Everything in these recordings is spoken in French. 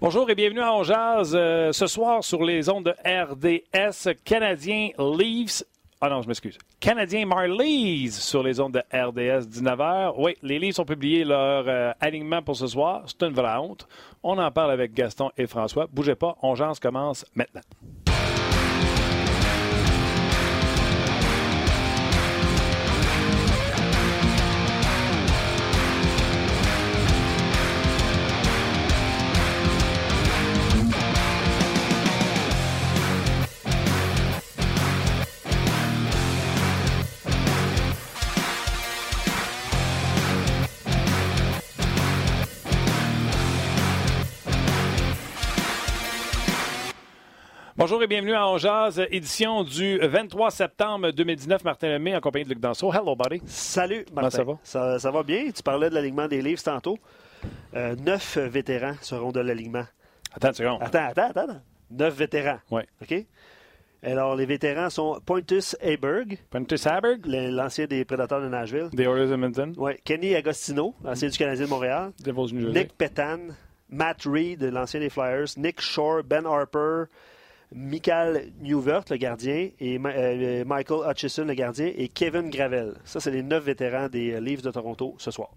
Bonjour et bienvenue à On Jazz. Euh, ce soir, sur les ondes de RDS, Canadien Leafs. Ah non, je m'excuse. Canadien Marlies sur les ondes de RDS 19h. Oui, les Leafs ont publié leur euh, alignement pour ce soir. C'est une vraie honte. On en parle avec Gaston et François. Bougez pas, On commence maintenant. Bonjour et bienvenue à On édition du 23 septembre 2019. Martin Lemay en compagnie de Luc Danseau. Hello, buddy. Salut, Martin. Comment ça va? Ça, va bien? Tu parlais de l'alignement des livres tantôt. Euh, neuf vétérans seront de l'alignement. Attends une seconde. Attends, attends, attends. Neuf vétérans. Oui. OK? Alors, les vétérans sont Pontus Aberg. Pontus Aberg? L'ancien des Prédateurs de Nashville. Des Oilers Edmonton. Oui. Kenny Agostino, ancien du Canadien de Montréal. Devils New Nick Petan. Matt Reed, l'ancien des Flyers. Nick Shore, Ben Harper. Michael Newvert, le gardien, et euh, Michael Hutchison, le gardien, et Kevin Gravel. Ça, c'est les neuf vétérans des euh, Leafs de Toronto ce soir.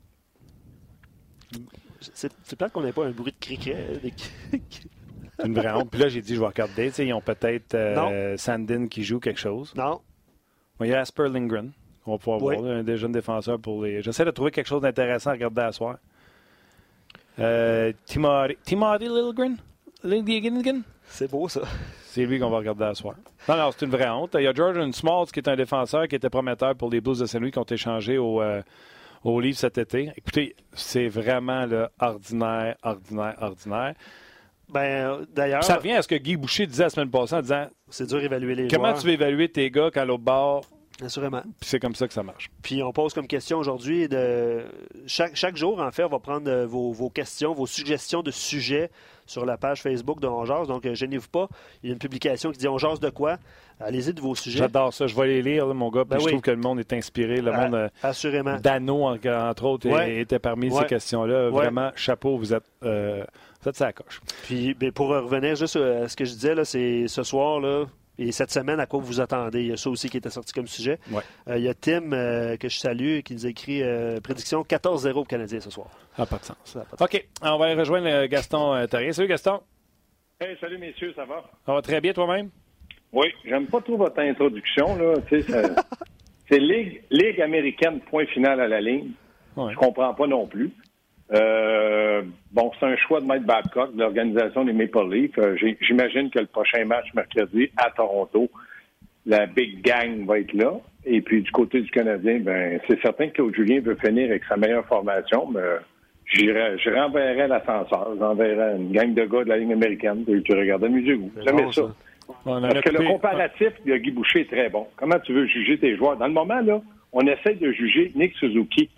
C'est peut-être qu'on n'ait pas un bruit de criquet. Euh, une vraie honte. Puis là, j'ai dit, je vais regarder. ils ont peut-être Sandin qui joue quelque chose. Non. il y a Asper Lindgren. On va pouvoir voir, un des jeunes défenseurs pour les. J'essaie de trouver quelque chose d'intéressant à regarder à soir. Timothy, Timothy? Lilgren? C'est beau, ça. C'est lui qu'on va regarder à soir. Non, non, c'est une vraie honte. Il y a Jordan Smalls qui est un défenseur qui était prometteur pour les Blues de Saint-Louis qui ont échangé au, euh, au livre cet été. Écoutez, c'est vraiment le ordinaire, ordinaire, ordinaire. Ben, d'ailleurs. Ça revient à ce que Guy Boucher disait la semaine passée en disant C'est dur d'évaluer les Comment tu veux évaluer tes gars quand l'autre bord. Assurément. Puis c'est comme ça que ça marche. Puis on pose comme question aujourd'hui de chaque, chaque jour, en fait, on va prendre euh, vos, vos questions, vos suggestions de sujets sur la page Facebook de On Donc, euh, gênez-vous pas. Il y a une publication qui dit On de quoi? Allez-y de vos sujets. J'adore ça. Je vais les lire, mon gars. Ben je trouve que le monde est inspiré. Le monde. Euh, assurément. Dano, entre autres, était parmi ces questions-là. Vraiment, chapeau, vous êtes. Euh, vous êtes ça coche. Puis, ben, pour revenir juste à ce que je disais, c'est ce soir, là, et cette semaine, à quoi vous attendez? Il y a ça aussi qui était sorti comme sujet. Euh, il y a Tim, euh, que je salue, qui nous a écrit euh, prédiction 14-0 au Canadien ce soir. Ça pas de sens. OK. On va rejoindre Gaston Terrier. Salut, Gaston. Hey, salut, messieurs. Ça va? Ça va très bien, toi-même? Oui. J'aime pas trop votre introduction. là. C'est Ligue, Ligue américaine, point final à la ligne. Je comprends pas non plus. Euh, bon, c'est un choix de Mike Babcock, de l'organisation des Maple Leafs. Euh, j'imagine que le prochain match mercredi à Toronto, la Big Gang va être là. Et puis du côté du Canadien, ben c'est certain que Claude Julien veut finir avec sa meilleure formation, mais je renverrai l'ascenseur, j'enverrai une gang de gars de la ligne américaine, tu regardes musique. Jamais ça. Parce que le comparatif de Guy Boucher est très bon. Comment tu veux juger tes joueurs? Dans le moment, là, on essaie de juger Nick Suzuki.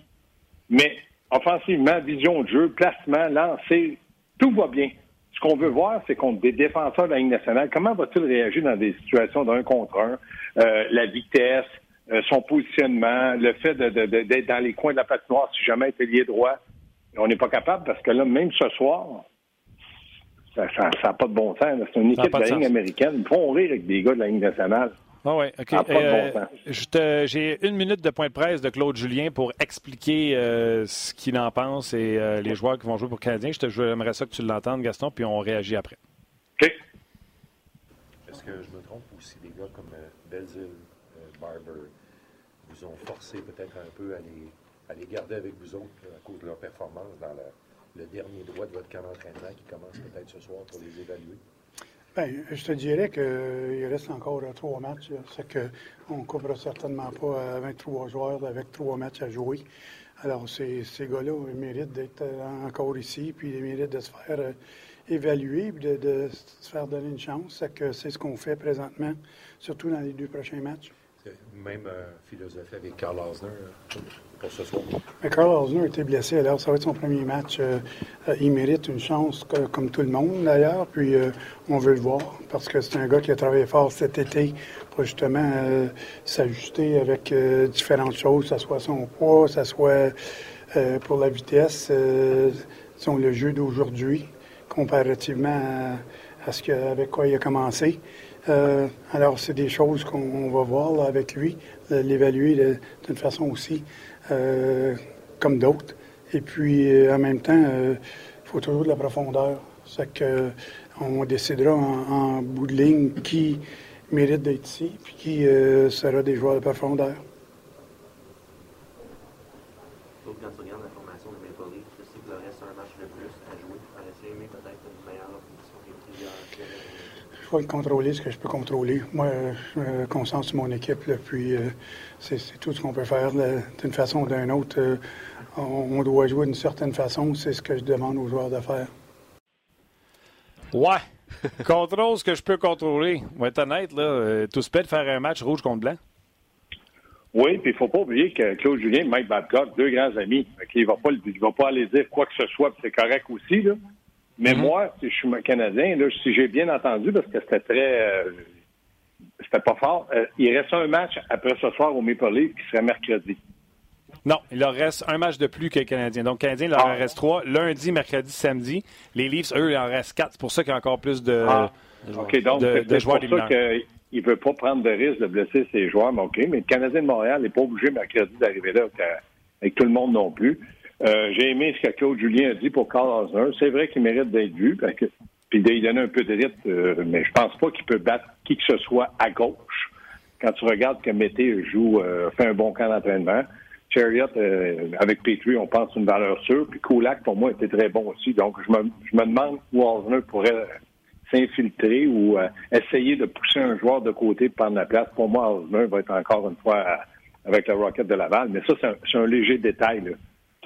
Mais offensivement, vision de jeu, placement, lancer, tout va bien. Ce qu'on veut voir, c'est contre des défenseurs de la Ligue nationale, comment va-t-il réagir dans des situations d'un contre un, euh, la vitesse, euh, son positionnement, le fait d'être dans les coins de la patinoire si jamais il est lié droit. On n'est pas capable parce que là, même ce soir, ça n'a pas de bon sens. C'est une équipe de la Ligue américaine. Ils font rire avec des gars de la Ligue nationale. Ah oui, OK. Euh, j'ai une minute de point de presse de Claude Julien pour expliquer euh, ce qu'il en pense et euh, les joueurs qui vont jouer pour le Canadien. Je j'aimerais ça que tu l'entendes, Gaston, puis on réagit après. OK. Est-ce que je me trompe aussi, des gars comme Belzil, Barber, vous ont forcé peut-être un peu à les, à les garder avec vous autres à cause de leur performance dans le dernier droit de votre camp d'entraînement qui commence peut-être ce soir pour les évaluer? Bien, je te dirais qu'il reste encore trois matchs. C'est ne couvre certainement pas 23 joueurs avec trois matchs à jouer. Alors, ces, ces gars-là méritent d'être encore ici, puis ils méritent de se faire euh, évaluer, puis de, se faire donner une chance. C'est ce qu'on fait présentement, surtout dans les deux prochains matchs. Même euh, philosophie avec Carl Osner euh, Mais Carl Osner a été blessé, alors ça va être son premier match. Euh, il mérite une chance, comme tout le monde d'ailleurs, puis on veut le voir parce que c'est un gars qui a travaillé fort cet été pour justement s'ajuster avec différentes choses, que ce soit son poids, que ce soit pour la vitesse, le jeu d'aujourd'hui comparativement à, ce que, avec quoi il a commencé. Euh, alors, c'est des choses qu'on va voir avec lui, l'évaluer d'une façon aussi euh, comme d'autres. Et puis, en même temps, il faut toujours de la profondeur. C'est que on décidera en, bout de ligne qui mérite d'être ici, puis qui sera des joueurs de profondeur. Je vais contrôler ce que je peux contrôler. Moi, je me concentre sur mon équipe, puis euh, c'est tout ce qu'on peut faire d'une façon ou d'une autre. Euh, on, doit jouer d'une certaine façon, c'est ce que je demande aux joueurs de faire. Ouais. Contrôle ce que je peux contrôler. On va être honnête, là. Euh, tout se peut de faire un match rouge contre blanc. Oui, puis il ne faut pas oublier que Claude Julien et Mike Babcock, deux grands amis, il ne va, pas, va pas aller dire quoi que ce soit, c'est correct aussi. Là. Mais mhm. moi, si je suis Canadien, là, si j'ai bien entendu, parce que c'était très. Euh, c'était pas fort, euh, il reste un match après ce soir au Maple Leaf qui serait mercredi. Non, il leur reste un match de plus que les Canadiens. Donc, Canadiens, il leur ah. reste trois. Lundi, mercredi, samedi. Les Leafs, eux, il en reste quatre. C'est pour ça qu'il y a encore plus de, ah. OK, donc, c'est pour ça qu'il ne veut pas prendre de risque de blesser ses joueurs. Mais OK, mais le Canadien de Montréal n'est pas obligé mercredi d'arriver là avec tout le monde non plus. Euh, j'ai aimé ce que Claude Julien a dit pour Carl Osner. C'est vrai qu'il mérite d'être vu, parce que, puis d'y donner un peu rythme, euh, mais je pense pas qu'il peut battre qui que ce soit à gauche. Quand tu regardes que Mété joue, euh, fait un bon camp d'entraînement. Chariot, avec Petrie, on pense une valeur sûre. Puis Kulak, pour moi, était très bon aussi. Donc, je me, je me demande où Osner pourrait s'infiltrer ou essayer de pousser un joueur de côté prendre la place. Pour moi, Osner va être encore une fois avec le Rocket de Laval. Mais ça, c'est un, un, léger détail. Là.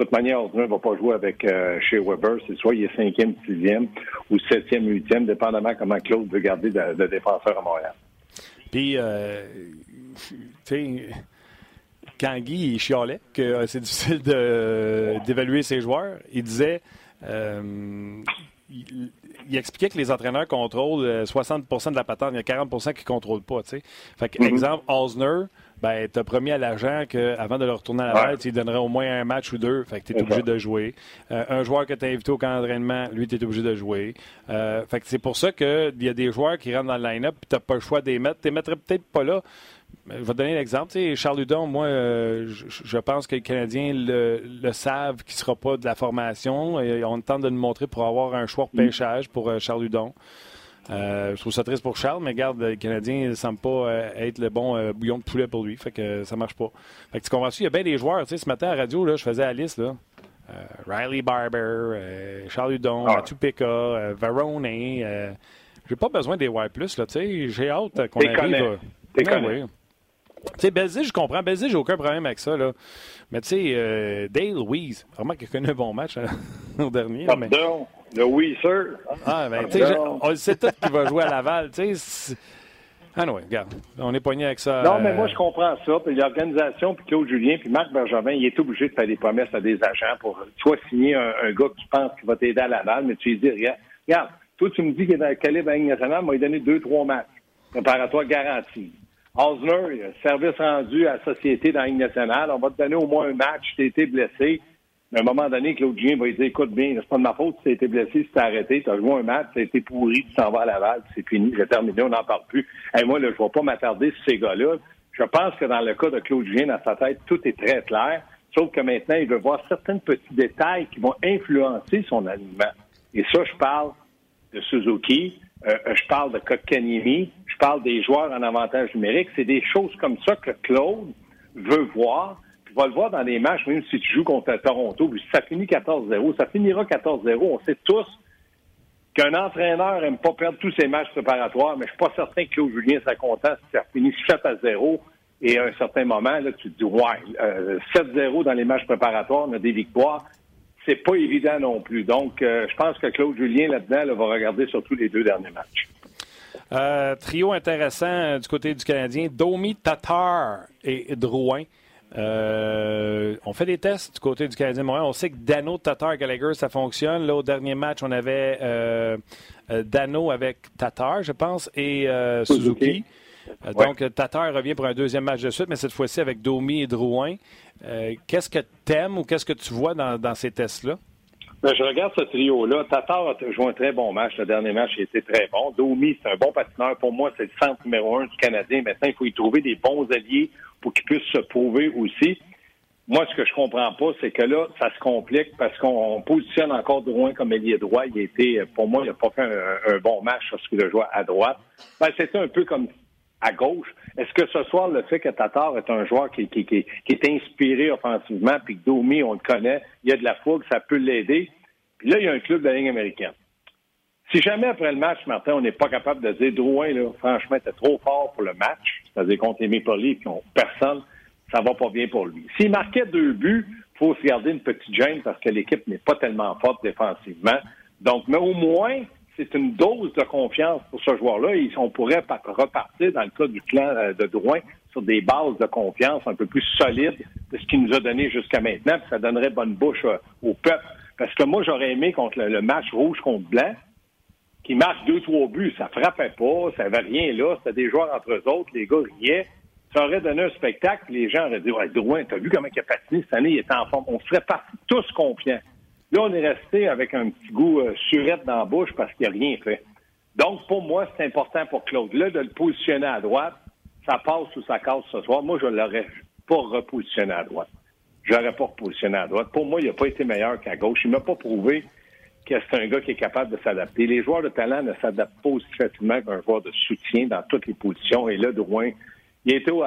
Toute manière, Osner ne va pas jouer avec euh, chez Weber. C'est soit il est cinquième, sixième ou septième, huitième, dépendamment comment Claude veut garder le, défenseur à Montréal. Puis, euh, tu sais, quand Guy chialait que euh, c'est difficile d'évaluer ses joueurs, il disait il, expliquait que les entraîneurs contrôlent 60% de la patente, il y a 40% qui ne contrôlent pas. Fait que, mm-hmm. exemple, Osner, ben, tu as promis à l'agent qu'avant de le retourner à la balle, tu donnerais au moins un match ou deux. Fait que tu es obligé de jouer. Euh, un joueur que tu as invité au camp d'entraînement, lui, tu es obligé de jouer. Euh, fait que c'est pour ça qu'il y a des joueurs qui rentrent dans le line-up et tu n'as pas le choix de les mettre. Tu les mettrais peut-être pas là. Je vais te donner l'exemple. Charles Hudon, moi, euh, je, pense que les Canadiens le, savent qu'il ne sera pas de la formation. Et on tente de nous montrer pour avoir un choix de pêchage pour Charles Hudon. Euh, je trouve ça triste pour Charles, mais regarde, le Canadien ne semble pas euh, être le bon euh, bouillon de poulet pour lui. Fait que ça marche pas. Fait que tu comprends il y a bien des joueurs. Tu sais, ce matin à la radio, là, je faisais la liste. Là. Riley Barber, Charles Hudon, ah. Pekka, Varone. j'ai pas besoin des Y+, là, tu sais. J'ai hâte qu'on arrive. T'es Tu sais, je comprends. Belzig, j'ai aucun problème avec ça, là. Mais tu sais, Dale Louise, vraiment qu'il a connu un bon match hein, au dernier. mais... Le oui, sir. Ah, ben, tu sais, on sait tout qui va jouer à Laval. Tu sais, ah non, regarde, on est poigné avec ça. Non, mais moi, je comprends ça. Puis l'organisation, puis Claude Julien, puis Marc Bergevin, il est obligé de faire des promesses à des agents pour soit signer un, gars qui pense qu'il va t'aider à Laval, mais tu lui dis, regarde, regarde toi, tu me dis qu'il est dans le calibre à nationale, m'a donné deux, trois matchs préparatoire garanti. Osner, service rendu à la société dans la Ligue nationale, on va te donner au moins un match, tu été blessé. Mais à un moment donné, Claude Julien va dire écoute bien, c'est pas de ma faute si tu été blessé, si t'es arrêté, tu as joué un match, tu as été pourri, tu t'en vas à Laval, c'est fini, j'ai terminé, on n'en parle plus. Et moi, là, je ne vais pas m'attarder sur ces gars-là. Je pense que dans le cas de Claude Julien, dans sa tête, tout est très clair. Sauf que maintenant, il veut voir certains petits détails qui vont influencer son alignement. Et ça, je parle de Suzuki, euh, je parle de Kotkaniemi, parle des joueurs en avantage numérique. C'est des choses comme ça que Claude veut voir tu vas le voir dans les matchs, même si tu joues contre Toronto, ça finit 14-0, ça finira 14-0. On sait tous qu'un entraîneur n'aime pas perdre tous ses matchs préparatoires, mais je suis pas certain que Claude Julien soit content si ça finit 7 à 0 et à un certain moment, là, tu te dis, ouais, 7-0 euh, dans les matchs préparatoires, on a des victoires. C'est pas évident non plus. Donc, euh, je pense que Claude Julien, là-dedans, va regarder surtout les deux derniers matchs. Euh, trio intéressant du côté du Canadien. Domi, Tatar et Drouin. Euh, on fait des tests du côté du Canadien Montréal. On sait que Dano, Tatar, Gallagher, ça fonctionne. Là, au dernier match, on avait euh, euh, Dano avec Tatar, je pense, et Suzuki. Donc, Tatar revient pour un deuxième match de suite, mais cette fois-ci avec Domi et Drouin. qu'est-ce que tu aimes ou qu'est-ce que tu vois dans, ces tests-là? Ben, je regarde ce trio-là. Tatar a joué un très bon match. Le dernier match, il était très bon. Domi, c'est un bon patineur. Pour moi, c'est le centre numéro un du Canadien. Maintenant, il faut y trouver des bons alliés pour qu'il puisse se prouver aussi. Moi, ce que je comprends pas, c'est que là, ça se complique parce qu'on positionne encore Drouin comme ailier droit. Il été, pour moi, il n'a pas fait un, bon match lorsqu'il a joué à droite. Ben, c'était un peu comme à gauche. Est-ce que ce soir, le fait que Tatar est un joueur qui, est inspiré offensivement, puis que Domi, on le connaît, il y a de la fougue, ça peut l'aider. Puis là, il y a un club de la ligne américaine. Si jamais après le match, Martin, on n'est pas capable de dire Drouin, là, franchement, était trop fort pour le match, c'est-à-dire contre les Maple Leafs personne, ça va pas bien pour lui. S'il marquait deux buts, faut se garder une petite gêne parce que l'équipe n'est pas tellement forte défensivement. Donc, mais au moins, c'est une dose de confiance pour ce joueur-là. On pourrait repartir, dans le cas du clan euh, de Drouin, sur des bases de confiance un peu plus solides de ce qu'il nous a donné jusqu'à maintenant. Puis ça donnerait bonne bouche euh, au peuple. Parce que moi, j'aurais aimé contre le, match rouge contre blanc, qui marque deux, trois buts. Ça frappait pas, ça n'avait rien là. C'était des joueurs entre eux autres. Les gars riaient ça aurait donné un spectacle, les gens auraient dit Ouais, Drouin, t'as vu comment il a patiné cette année, il était en forme. On serait partis tous confiants. Là, on est resté avec un petit goût euh, surette dans la bouche parce qu'il n'a rien fait. Donc, pour moi, c'est important pour Claude. Là, de le positionner à droite, ça passe ou ça casse ce soir. Moi, je ne l'aurais pas repositionné à droite. Je l'aurais pas repositionné à droite. Pour moi, il n'a pas été meilleur qu'à gauche. Il ne m'a pas prouvé que c'est un gars qui est capable de s'adapter. Les joueurs de talent ne s'adaptent pas aussi facilement qu'un joueur de soutien dans toutes les positions. Et là, Drouin, il était au,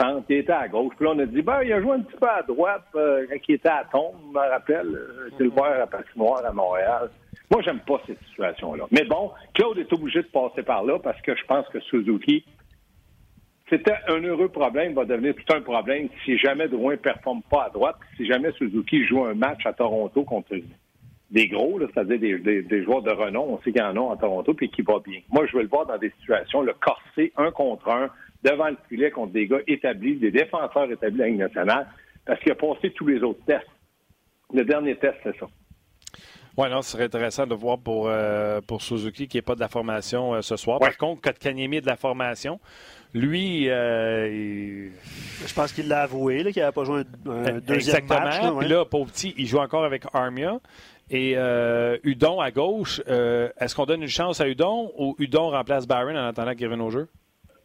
centre, il était à gauche. Puis là, on a dit, ben, il a joué un petit peu à droite euh, il était à Tombe, je me rappelle, euh, Silver à Patinoire à Montréal. Moi, j'aime pas cette situation-là. Mais bon, Claude est obligé de passer par là parce que je pense que Suzuki, c'était un heureux problème, va devenir tout un problème si jamais Drouin ne performe pas à droite, si jamais Suzuki joue un match à Toronto contre des gros, c'est-à-dire des, des, joueurs de renom, on sait qu'il y en a en Toronto, puis qui va bien. Moi, je veux le voir dans des situations, le corser un contre un, devant le filet contre des gars établis, des défenseurs établis à la Ligue nationale, parce qu'il a passé tous les autres tests. Le dernier test, c'est ça. Oui, non, ce serait intéressant de voir pour, euh, pour Suzuki qui n'est pas de la formation euh, ce soir. Par contre, Kotkaniemi est de la formation. Lui, euh, je pense qu'il l'a avoué, qu'il n'avait pas joué un, deuxième Exactement. match. Là, Puis là, pour petit, il joue encore avec Armia. Et Udon à gauche, est-ce qu'on donne une chance à Udon ou Udon remplace Barron en attendant qu'il revienne au jeu?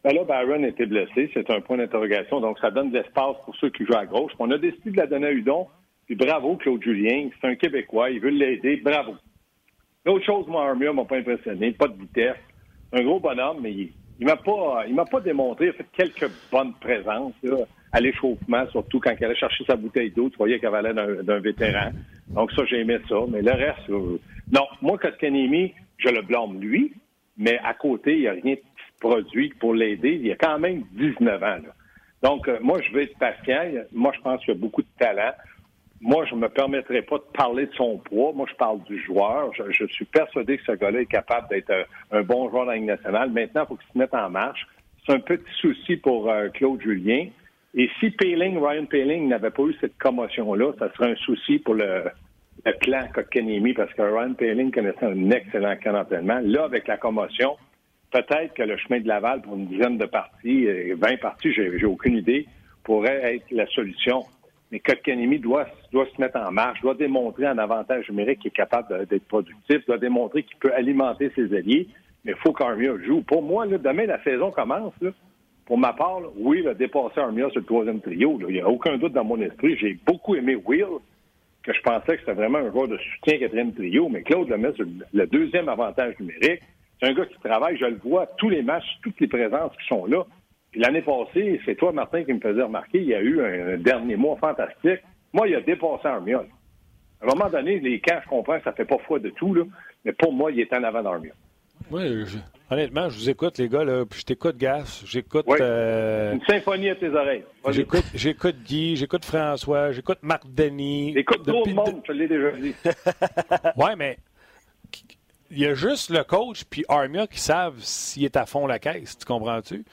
Ben là, Byron était blessé. C'est un point d'interrogation. Donc, ça donne de l'espace pour ceux qui jouent à gauche. On a décidé de la donner à Udon. Puis bravo, Claude Julien. C'est un Québécois. Il veut l'aider. Bravo. L'autre chose, moi, Armia m'a pas impressionné. Pas de vitesse. Un gros bonhomme, mais il, il m'a pas, il m'a pas démontré. Il a fait quelques bonnes présences, à l'échauffement, surtout quand il allait chercher sa bouteille d'eau. Tu voyais qu'elle valait d'un vétéran. Donc, ça, j'ai aimé ça. Mais le reste, euh, non. Moi, Kotkanemi, je le blâme lui. Mais à côté, il n'y a rien produit pour l'aider. Il y a quand même 19 ans. Donc, euh, moi, je vais être patient. Moi, je pense qu'il y a beaucoup de talent. Moi, je ne me permettrai pas de parler de son poids. Moi, je parle du joueur. Je, suis persuadé que ce gars-là est capable d'être un, bon joueur dans la Ligue nationale. Maintenant, il faut qu'il se mette en marche. C'est un petit souci pour euh, Claude Julien. Et si Payling, Ryan Payling n'avait pas eu cette commotion-là, ça serait un souci pour le, clan Kotkaniemi parce que Ryan Payling connaissait un excellent camp d'entraînement. Là, avec la commotion, peut-être que le chemin de Laval pour une dizaine de parties, 20 euh, parties, j'ai aucune idée, pourrait être la solution. Mais Kotkaniemi doit, doit se mettre en marche, doit démontrer un avantage numérique qu'il est capable d'être productif, doit démontrer qu'il peut alimenter ses alliés, mais il faut qu'Armia joue. Pour moi, là, demain, la saison commence. Pour ma part, oui, il a dépassé Armia sur le troisième trio. Il n'y a aucun doute dans mon esprit. J'ai beaucoup aimé Will, que je pensais que c'était vraiment un joueur de soutien quatrième trio, mais Claude le met sur le deuxième avantage numérique. C'est un gars qui travaille, je le vois, tous les matchs, toutes les présences qui sont là. Puis l'année passée, c'est toi, Martin, qui me faisait remarquer, il y a eu un, dernier mois fantastique. Moi, il a dépassé Armia. À un moment donné, les camps, je comprends, ça fait pas foi de tout, là, mais pour moi, il est en avant d'Armia. Oui, honnêtement, je vous écoute, les gars, là, puis je t'écoute, Gas. J'écoute. Euh, Une symphonie à tes oreilles. J'écoute, j'écoute Guy, j'écoute François, j'écoute Marc Denis. J'écoute tout le monde, je l'ai déjà dit. oui, mais il y a juste le coach puis Armia qui savent s'il est à fond la caisse. Tu comprends-tu?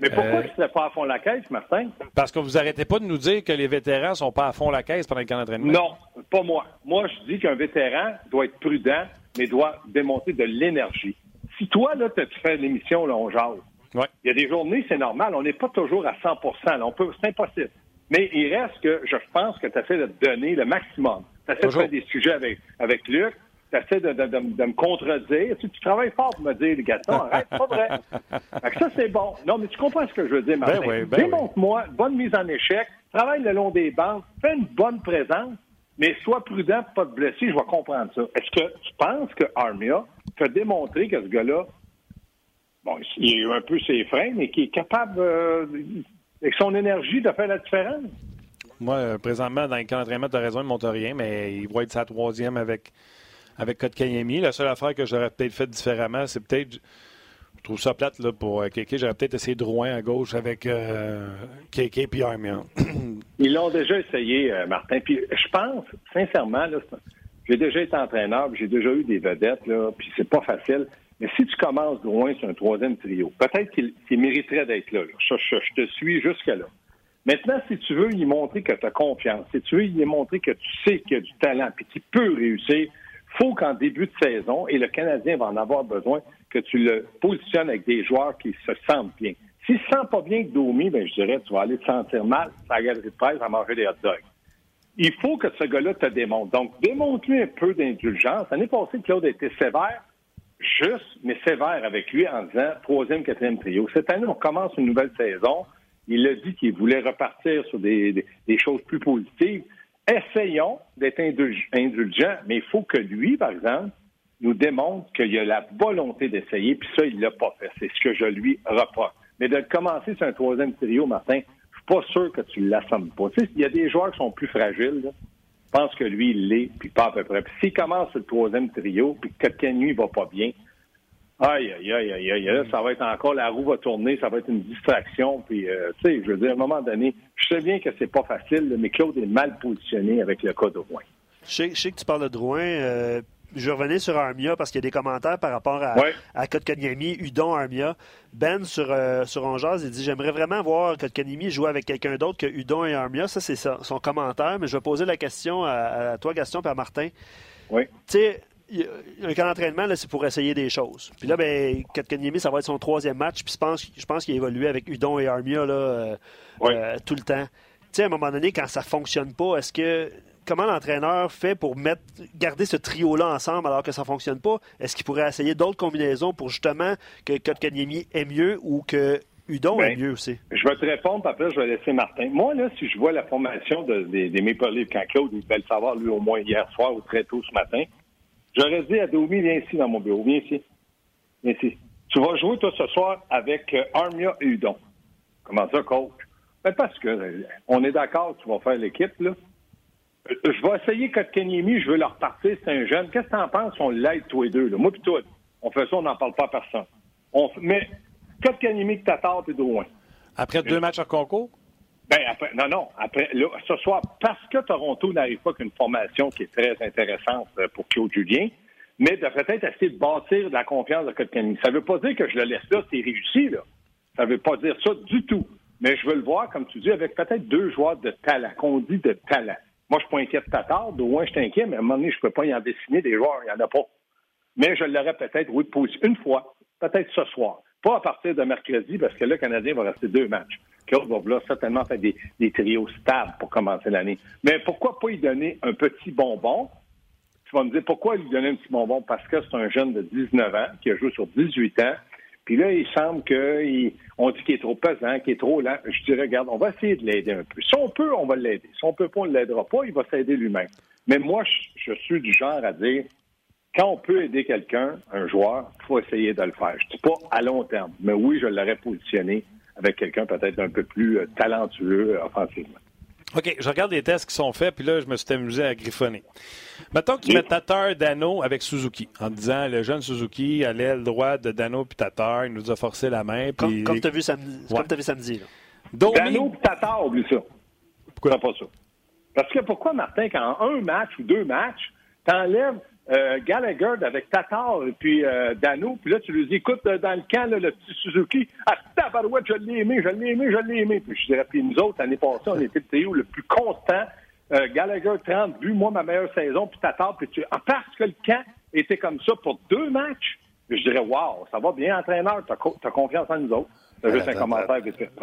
Mais pourquoi il n'est pas à fond la caisse, Martin? Parce que vous arrêtez pas de nous dire que les vétérans sont pas à fond la caisse pendant le camp d'entraînement. Non, pas moi. Moi, je dis qu'un vétéran doit être prudent, mais doit démontrer de l'énergie. Si toi, là, tu fais l'émission, là, on jase. Ouais. Il y a des journées, c'est normal. On n'est pas toujours à 100 on peut, C'est impossible. Mais il reste que je pense que tu as fait de donner le maximum. Tu essaies de faire des sujets avec, avec Luc. Tu essaies de, de, de, me contredire. Tu, tu, travailles fort pour me dire, Gaston, arrête, c'est pas vrai. ça, c'est bon. Non, mais tu comprends ce que je veux dire, Martin. Ben oui, ben Démontre-moi bonne mise en échec, travaille le long des bandes, fais une bonne présence, mais sois prudent pour pas te blesser, je vais comprendre ça. Est-ce que tu penses que Armia peut démontrer que ce gars-là, bon, il a eu un peu ses freins, mais qu'il est capable, euh, avec son énergie, de faire la différence? Moi, euh, présentement, dans le camp d'entraînement, tu as raison, il ne monte rien, mais il va être sa troisième avec, avec Kotkaniemi. La seule affaire que j'aurais peut-être fait différemment, c'est peut-être. Je trouve ça plate là, pour euh, Kéké. J'aurais peut-être essayé Drouin à gauche avec euh, Kéké et Armia. Ils l'ont déjà essayé, euh, Martin. Puis je pense, sincèrement, j'ai déjà été entraîneur, j'ai déjà eu des vedettes, là, puis c'est pas facile. Mais si tu commences Drouin sur un troisième trio, peut-être qu'il mériterait d'être là. Je, te suis jusque-là. Maintenant, si tu veux y montrer que tu as confiance, si tu veux y montrer que tu sais qu'il y a du talent et qu'il peut réussir, faut qu'en début de saison, et le Canadien va en avoir besoin, que tu le positionnes avec des joueurs qui se sentent bien. S'il ne se sent pas bien que Domi, ben, je dirais, tu vas aller te sentir mal à la galerie de presse à manger des hot dogs. Il faut que ce gars-là te démontre. Donc, démontre-lui un peu d'indulgence. L'année passée, Claude a été sévère, juste, mais sévère avec lui en disant troisième, quatrième trio. Cette année, on commence une nouvelle saison. Il a dit qu'il voulait repartir sur des, choses plus positives. Essayons d'être indulgents, mais il faut que lui, par exemple, nous démontre qu'il a la volonté d'essayer, puis ça, il l'a pas fait. C'est ce que je lui reproche. Mais de commencer sur un troisième trio, Martin, je suis pas sûr que tu l'assommes pas. Tu sais, il y a des joueurs qui sont plus fragiles. Je pense que lui, il l'est, puis pas à peu près. Puis s'il commence sur le troisième trio, puis que nuit va pas bien, Aïe, aïe, aïe, aïe, aïe. ça va être encore, la roue va tourner, ça va être une distraction. Puis, euh, tu sais, je veux dire, à un moment donné, je sais bien que c'est pas facile, mais Claude est mal positionné avec le cas de Drouin. Je sais, je sais que tu parles de Drouin. Euh, je revenais sur Armia parce qu'il y a des commentaires par rapport à, ouais. à Kotkaniemi, Udon, Armia. Ben, sur, euh, sur Ongeaz, il dit J'aimerais vraiment voir Kotkaniemi jouer avec quelqu'un d'autre que Udon et Armia. Ça, c'est son commentaire. Mais je vais poser la question à, à toi, Gaston, et à Martin. Oui. Tu sais, un camp d'entraînement, c'est pour essayer des choses. Puis là, ben, Katkaniemi, ça va être son troisième match. Puis je pense, je pense qu'il a évolué avec Udon et Armia là, euh, euh, tout le temps. Tu sais, à un moment donné, quand ça fonctionne pas, est-ce que comment l'entraîneur fait pour mettre, garder ce trio-là ensemble alors que ça fonctionne pas? Est-ce qu'il pourrait essayer d'autres combinaisons pour justement que Kotkaniemi est mieux ou que Udon est mieux aussi? Je vais te répondre, puis après, je vais laisser Martin. Moi, là, si je vois la formation des, des Maple Leafs quand Claude, il devait le savoir, lui, au moins hier soir ou très tôt ce matin, J'aurais dit à Domi, viens ici dans mon bureau, viens ici. Viens ici. Tu vas jouer, toi, ce soir, avec euh, Armia et Udon. Comment ça, coach? Ben, parce que euh, on est d'accord, tu vas faire l'équipe, là. Euh, je vais essayer Kotkaniemi, je veux leur repartir, c'est un jeune. Qu'est-ce que t'en penses? On l'aide tous les deux, là? Moi pis toi, on fait ça, on n'en parle pas à personne. On... Mais Kotkaniemi, Tatar et loin. Après deux matchs en concours? Ben après, non, non. Après, là, ce soir, parce que Toronto n'arrive pas qu'une formation qui est très intéressante euh, pour Claude Julien, mais de peut-être essayer de bâtir de la confiance de Kotkaniemi. Ça ne veut pas dire que je le laisse là, c'est réussi, là. Ça ne veut pas dire ça du tout. Mais je veux le voir, comme tu dis, avec peut-être deux joueurs de talent, qu'on dit de talent. Moi, je ne suis pas inquiet de Tatar, de loin, je inquiet, mais à un moment donné, je ne peux pas y en dessiner des joueurs, il n'y en a pas. Mais je l'aurais peut-être, oui, une fois, peut-être ce soir. Pas à partir de mercredi, parce que là, le Canadien va rester deux matchs. Claude va vouloir certainement faire des, trios stables pour commencer l'année. Mais pourquoi pas lui donner un petit bonbon? Tu vas me dire pourquoi lui donner un petit bonbon? Parce que c'est un jeune de 19 ans qui a joué sur 18 ans. Puis là, il semble qu'on dit qu'il est trop pesant, qu'il est trop lent. Je dirais, regarde, on va essayer de l'aider un peu. Si on peut, on va l'aider. Si on peut pas, on ne l'aidera pas, il va s'aider lui-même. Mais moi, je, suis du genre à dire, quand on peut aider quelqu'un, un joueur, il faut essayer de le faire. Je ne dis pas à long terme, mais oui, je l'aurais positionné avec quelqu'un peut-être un peu plus euh, talentueux euh, offensivement. OK, je regarde les tests qui sont faits, puis là, je me suis amusé à griffonner. Mettons qu'il met Tatar Dano avec Suzuki, en disant le jeune Suzuki à l'aile droite de Dano puis Tatar, il nous a forcé la main. Puis... Comme, tu as vu samedi. Comme as vu samedi là. Dano puis Tatar, oublie ça. Pourquoi? Pas ça? Parce que pourquoi, Martin, quand un match ou deux matchs, t'enlèves euh, Gallagher avec Tatar et puis euh, Dano, puis là, tu lui dis, écoute, euh, dans le camp, le petit Suzuki, ah, tabarouette, je l'ai aimé, je l'ai aimé, je l'ai aimé. Puis je dirais, puis nous autres, l'année passée, on était le trio le plus constant. Gallagher, 30 buts, moi, ma meilleure saison, puis Tatar, puis tu... Ah, parce que le camp était comme ça pour deux matchs, je dirais, wow, ça va bien, entraîneur, t'as, as confiance en nous autres. C'est juste un commentaire.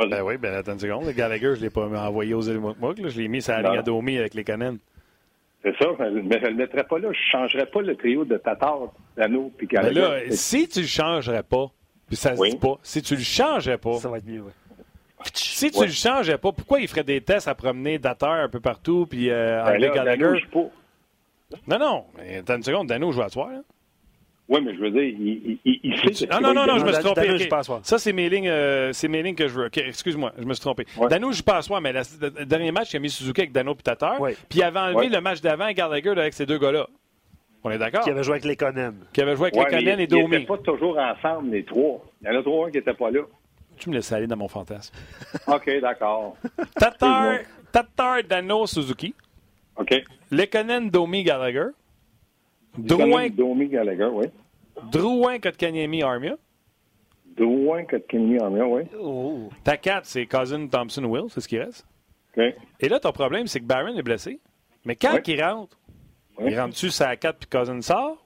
Ben oui, ben attends une seconde. Le Gallagher, je ne l'ai pas envoyé aux Elmukmuk, je l'ai mis sur la ligne Adomi avec les canines. C'est ça, mais je ne le mettrais pas là. Je ne changerais pas le trio de Tatar, Dano puis Mais là, si tu le changerais pas, puis ça se dit pas, si tu le changeais pas. Ça va être mieux, oui. Si tu le changeais pas, pourquoi il ferait des tests à promener Dater un peu partout, puis euh, ben Gallagher? Non, non, mais attends une seconde, Dano joue à soir. Hein? Oui, mais je veux dire, il, il, il sait. Ah non, non, non, je me suis trompé. Okay. Ça, c'est mes, lignes, euh, c'est mes lignes que je veux. OK, excuse-moi, je me suis trompé. Ouais. Dano joue pas à soir, mais le dernier match, il a mis Suzuki avec Dano et Tatar. Puis il avait enlevé le match d'avant Gallagher avec ces deux gars-là. On est d'accord? Qui avait joué avec les Conan. Qui avait joué avec les Conan et Domi. Ils n'étaient pas toujours ensemble, les trois. Il y en a trois qui n'étaient pas là. Tu me laisses aller dans mon fantasme. OK, d'accord. Tatar, Tatar, Dano, Suzuki. OK. Lekonen, Domi, Gallagher. Drouin. Domi, Gallagher, oui. Drouin, Kotkaniemi, Armia. Drouin, Kotkaniemi, Armia, oui. Oh. Ta 4, c'est Cousin, Thompson, Will, c'est ce qui reste. OK. Et là, ton problème, c'est que Barron est blessé. Mais quand il rentre, il rentre-tu sa 4 puis Cousin sort?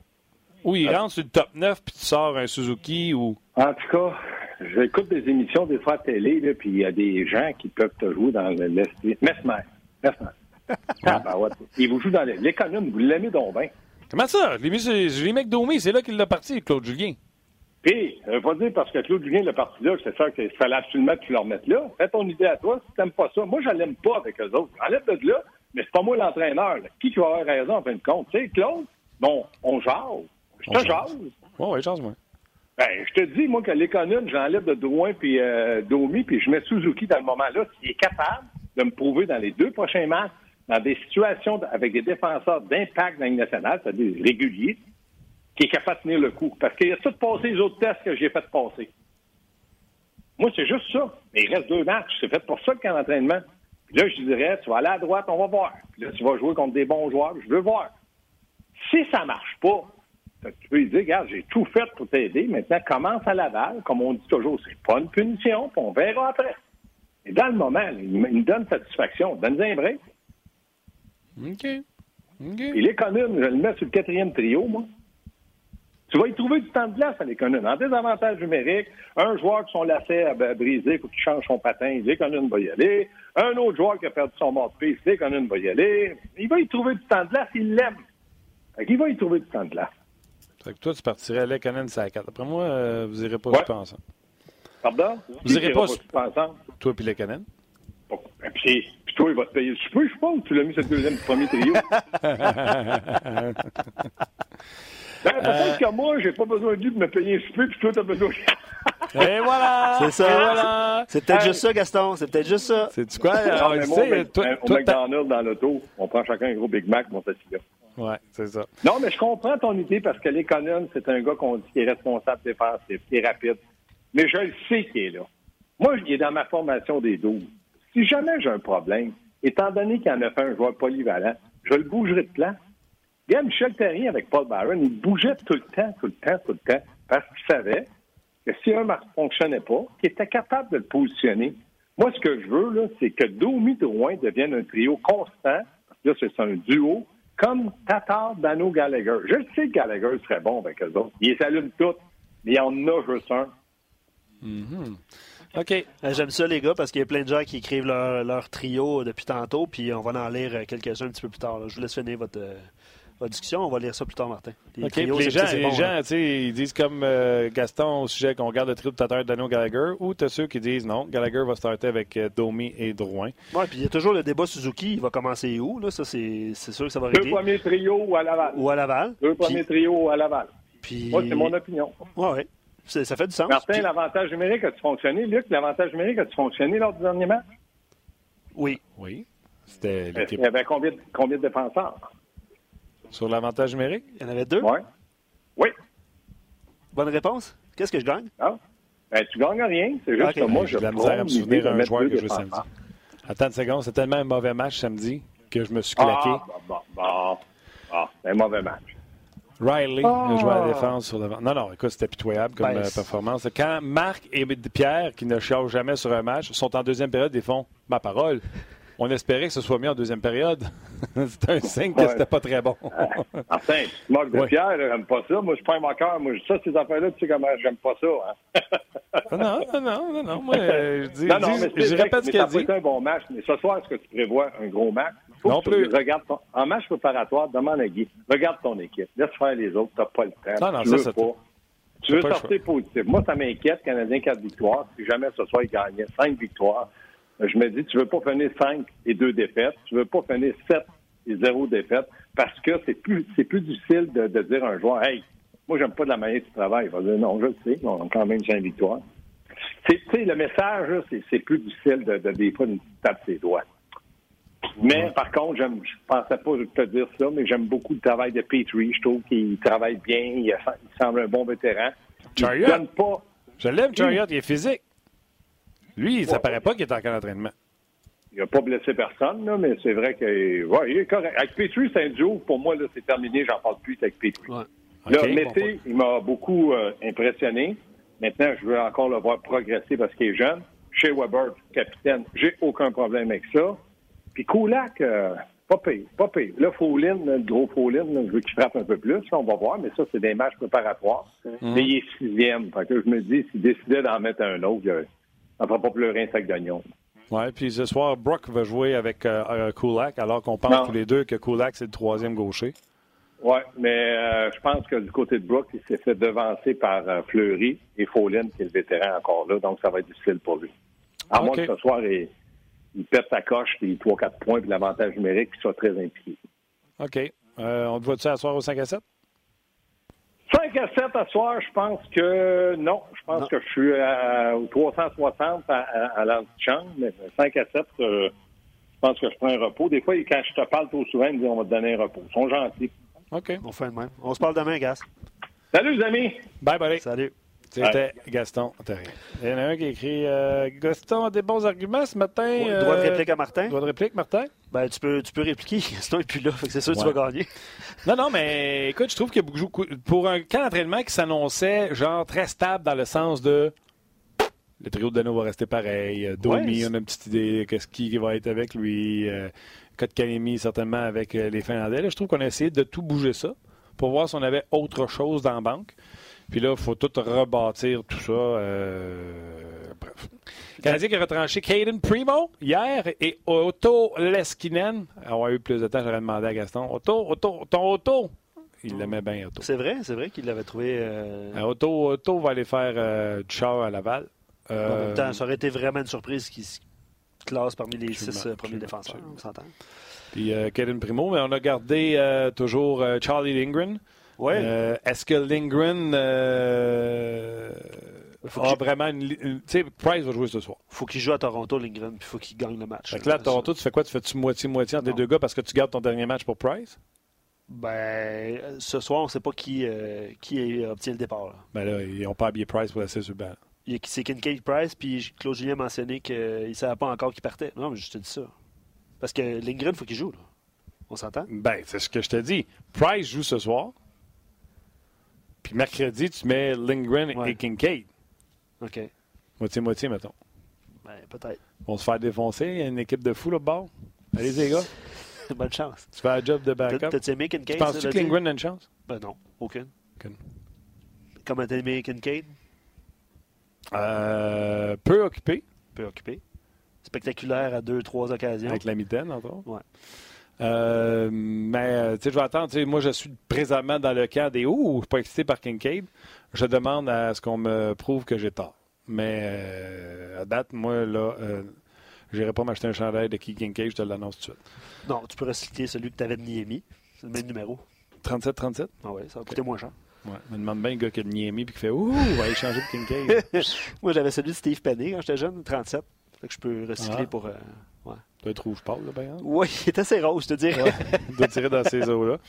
Ou il rentre sur le top 9 puis tu sors un Suzuki ou? En tout cas, j'écoute des émissions des fois à télé, puis il y a des gens qui peuvent te jouer dans l'esprit. Mesmer. Mesmer. Ah, ben ouais. Il vous joue dans l'économie, vous l'aimez donc bien. Comment ça? Je l'ai mis, je l'ai mis avec Domi, c'est là qu'il l'a parti, Claude Julien. Puis, ça veut pas dire parce que Claude Julien l'a parti là, c'est ça qu'il fallait absolument que tu le remettes là. Fais ton idée à toi, si t'aimes pas ça. Moi, je l'aime pas avec eux autres. Enlève de là, mais c'est pas moi l'entraîneur. Qui qui va avoir raison en fin de compte? Tu sais, Claude, bon, on jase. Je te jase. Oui, oui, jase, moi. Ben, je te dis, moi, que l'économie, j'enlève de Drouin puis euh, Domi, puis je mets Suzuki dans le moment-là, s'il est capable de me prouver dans les deux prochains matchs dans des situations avec des défenseurs d'impact dans nationale, c'est-à-dire réguliers, qui est capable de tenir le coup. Parce qu'il a tout passé les autres tests que j'ai fait passer. Moi, c'est juste ça. Mais il reste deux matchs. C'est fait pour ça le camp d'entraînement. Puis là, je dirais, tu vas aller à droite, on va voir. Puis là, tu vas jouer contre des bons joueurs, je veux voir. Si ça marche pas, tu peux lui dire, regarde, j'ai tout fait pour t'aider. Maintenant, commence à Laval. Comme on dit toujours, c'est pas une punition, puis on verra après. Et dans le moment, il me donne satisfaction. Donne-lui un break. OK. OK. Et l'économie, je le mets sur le quatrième trio, moi. Tu vas y trouver du temps de glace à l'économie. En désavantage numérique, un joueur qui son lacet a brisé, il faut qu'il change son patin, l'économie va y aller. Un autre joueur qui a perdu son mort de piste, l'économie va y aller. Il va y trouver du temps de glace, il l'aime. Il va y trouver du temps de glace. Fait que toi, tu partirais à l'économie à 4. Après moi, euh, vous n'irez pas ouais. super ensemble. Pardon? Vous n'irez pas, pas ensemble? Toi puis l'économie? Puis, puis toi, il va te payer le souper, je pense, tu l'as mis sur le deuxième premier trio. Ben, peut-être que moi, j'ai pas besoin de lui de me payer un souper, puis toi, t'as besoin. Et voilà! C'est ça. Voilà. C'est peut-être juste ça, Gaston. C'est peut-être juste ça. C'est quoi? Non, mais moi, sais, toi, au toi, McDonald's, dans l'auto, on prend chacun un gros Big Mac, mon là. Oui, c'est ça. Non, mais je comprends ton idée parce que l'économe, c'est un gars qu'on dit qui est responsable défensif, qui est rapide. Mais je le sais qu'il est là. Moi, il est dans ma formation des 12. Si jamais j'ai un problème, étant donné qu'il en a fait un joueur polyvalent, je le bougerai de place. Regarde, Michel Terrien avec Paul Byron, il bougeait tout le temps, tout le temps, tout le temps, parce qu'il savait que si un ne fonctionnait pas, qu'il était capable de le positionner. Moi, ce que je veux, c'est que Domi Drouin devienne un trio constant, là, c'est un duo, comme Tatar, Dano, Gallagher. Je sais que Gallagher serait bon avec eux autres. Il les allume toutes, mais il y en a juste un. Mm-hmm. OK. Euh, j'aime ça, les gars, parce qu'il y a plein de gens qui écrivent leur, trio depuis tantôt, puis on va en lire euh, quelques-uns un petit peu plus tard. Je vous laisse finir votre, euh, votre, discussion. On va lire ça plus tard, Martin. Les, trios, les gens, les gens ils disent comme Gaston au sujet qu'on garde le trio de Tatar, Dano, Gallagher, ou tu as ceux qui disent non, Gallagher va starter avec Domi et Drouin. Oui, puis il y a toujours le débat Suzuki, il va commencer où? Là? Ça, c'est sûr que ça va régler. Deux premiers trios à Laval. Ou à Laval. Deux premiers trios à Laval. Puis... Moi, c'est mon opinion. Oui, oui. Ça fait du sens. Martin, puis... l'avantage numérique a-tu fonctionné? Luc, l'avantage numérique a-tu fonctionné lors du dernier match? Oui. Oui. C'était Il y avait combien de, combien de défenseurs? Sur l'avantage numérique? Il y en avait deux? Oui. Oui. Bonne réponse. Qu'est-ce que je gagne? Ah. Ben, tu gagnes rien. C'est juste okay. que moi, je J'ai de la misère à me souvenir un joueur que je joue samedi. Attends une seconde, c'est tellement un mauvais match samedi que je me suis claqué. Ah, bon, bon, bon. Ah, c'est un mauvais match. Riley oh. a joué à la défense sur le Non, non, écoute, c'était pitoyable comme ben, performance. Quand Marc et Pierre, qui ne chialent jamais sur un match, sont en deuxième période, ils font ma parole. On espérait que ce soit mieux en deuxième période. c'est un signe que c'était pas très bon. enfin, tu moques de ouais. Pierre, j'aime pas ça. Moi, je pas un moqueur. Moi, ça, ces affaires-là, tu sais comment j'aime pas ça. Hein? non, non, non, non, non. Moi, je dis, non, non, mais je répète ce dit. Ça un bon match, mais ce soir, est-ce que tu prévois un gros match? non plus. Regarde en match préparatoire, demande à Guy. Regarde ton équipe. Laisse faire les autres. Tu n'as pas le temps. Non, non, tu ça, veux ça pas. Tu veux sortir positif. Moi, ça m'inquiète. Canadien 4 victoires. Si jamais ce soir, il gagnait 5 victoires, je me dis, tu veux pas finir 5 et 2 défaites. Tu veux pas finir 7 et 0 défaites parce que c'est plus, c'est plus difficile de, de, dire à un joueur, hey, moi, j'aime pas de la manière tu travailles. Il va dire, non, je le sais, on a quand même 5 victoires. Tu sais, le message, c'est plus difficile de, de, des fois, de taper ses doigts. Mais par contre, je ne pensais pas te dire ça, mais j'aime beaucoup le travail de Petrie. Je trouve qu'il travaille bien, il, semble un bon vétéran. Chariot. Pas... Je l'aime, Chariot, il est physique. Lui, ça paraît pas qu'il est en cas d'entraînement. Il n'a pas blessé personne, là, mais c'est vrai qu'il ouais, est correct. Avec Petrie, c'est un duo. Pour moi, c'est terminé. J'en parle plus avec Petrie. Ouais. Là, Mété, il m'a beaucoup euh, impressionné. Maintenant, je veux encore le voir progresser parce qu'il est jeune. Chez Weber, capitaine, j'ai aucun problème avec ça. Puis Koulak, euh, pas pire, pas pire. Là, Follin, le gros Follin, je veux qu'il frappe un peu plus. on va voir, mais ça, c'est des matchs préparatoires. Mhm. Mais il est sixième. Fait que je me dis, s'il décidait d'en mettre un autre, ça ne fera pas pleurer un sac d'oignon. Oui, puis ce soir, Brock va jouer avec euh, euh Kulak, alors qu'on pense tous les deux que Kulak, c'est le troisième gaucher. Oui, mais euh, je pense que du côté de Brook, il s'est fait devancer par Fleury et Follin, qui est le vétéran encore là, donc ça va être difficile pour lui. À moins que ce soir, il, il pète sa coche, puis 3-4 points, puis l'avantage numérique, puis soit très impliqué. OK. Euh, on te voit-tu à soir au 5 à 7? 5 à 7 à soir, je pense que non. Je pense que je suis au 360 à, à, l'antichambre, mais 5 à 7, euh, je pense que je prends un repos. Des fois, quand je te parle trop souvent, ils me disent on va te donner un repos. Ils sont gentils. OK. On fait le même. On se parle demain, Gas. Salut, les amis. Bye, bye. Salut. C'était Gaston Il y en a un qui a écrit euh, Gaston a des bons arguments ce matin. droit de réplique à Martin. Droit de réplique, Martin? Ben, tu peux, tu peux répliquer. Gaston n'est plus là. C'est sûr que tu vas gagner. Non, non, mais écoute, je trouve qu'il y a beaucoup. Pour un camp d'entraînement qui s'annonçait genre très stable dans le sens de. Le trio de Dano va rester pareil. Domi, on a une petite idée de ce qui va être avec lui. Euh, Kotkanemi, certainement, avec euh, les Finlandais. je trouve qu'on a essayé de tout bouger ça pour voir si on avait autre chose dans la banque. Puis là, il faut tout rebâtir tout ça. Euh... Bref. Canadien qui a retranché Caden Primo hier et Otto Leskinen. Avoir eu plus de temps, j'aurais demandé à Gaston. Otto, Otto, ton Otto. Il l'aimait bien, Otto. C'est vrai, c'est vrai qu'il l'avait trouvé. Euh... euh Otto, Otto va aller faire euh, du char à Laval. En même temps, ça aurait été vraiment une surprise qu'il se classe parmi les six premiers défenseurs. On s'entend. Puis Caden Primo, mais on a gardé toujours Charlie Lindgren. Euh, est-ce que Lindgren euh, a vraiment une. tu sais, Price va jouer ce soir. faut qu'il joue à Toronto, Lindgren, puis faut qu'il gagne le match. Fait que là, à Toronto, tu fais quoi? Tu fais-tu moitié-moitié entre les deux gars parce que tu gardes ton dernier match pour Price? Ben, ce soir, on ne sait pas qui, euh, qui obtient le départ. Là. Ben là, ils n'ont pas habillé Price pour laisser sur le. C'est Kincaid Price, puis Claude Julien a mentionné qu'il ne savait pas encore qu'il partait. Non, mais je te dis ça. Parce que Lindgren, il faut qu'il joue. Là. On s'entend? Ben, c'est ce que je te dis. Price joue ce soir. Puis mercredi, tu mets Lindgren et Kincaid. OK. Moitié-moitié, mettons. Ben, peut-être. On se faire défoncer. Il y a une équipe de fous là-bas. Allez, les gars. Bonne chance. Tu fais un job de backup. T'as-tu aimé Kincaid? Penses-tu que Lindgren a une chance? Ben non, aucune. aucune. Comment t'as aimé Kincaid? Euh, peu occupé. Peu occupé. Spectaculaire à deux, trois occasions. Avec la mitaine, entre autres. Ouais. Euh, mais euh, tu sais, je vais attendre. Moi, je suis présentement dans le cas des Ouh, je suis pas excité par Kincaid. Je demande à ce qu'on me prouve que j'ai tort. Mais euh, à date, moi, là, je n'irai pas m'acheter un chandail de Kincaid, je te l'annonce tout de suite. Non, tu peux recycler celui que tu avais de Niemi. C'est le même numéro. 37-37? Ah oui, ça va coûter moins cher. Ouais, me demande bien un gars qui a de Niemi et qui fait Ouh, on va aller changer de Kincaid. moi, j'avais celui de Steve Penny quand j'étais jeune, 37. Fait que je peux recycler ah. pour. Euh, ouais. doit être rouge pâle, là, par exemple? Oui, il est assez rose, je te dirais. Ouais, il doit tirer dans ces eaux-là.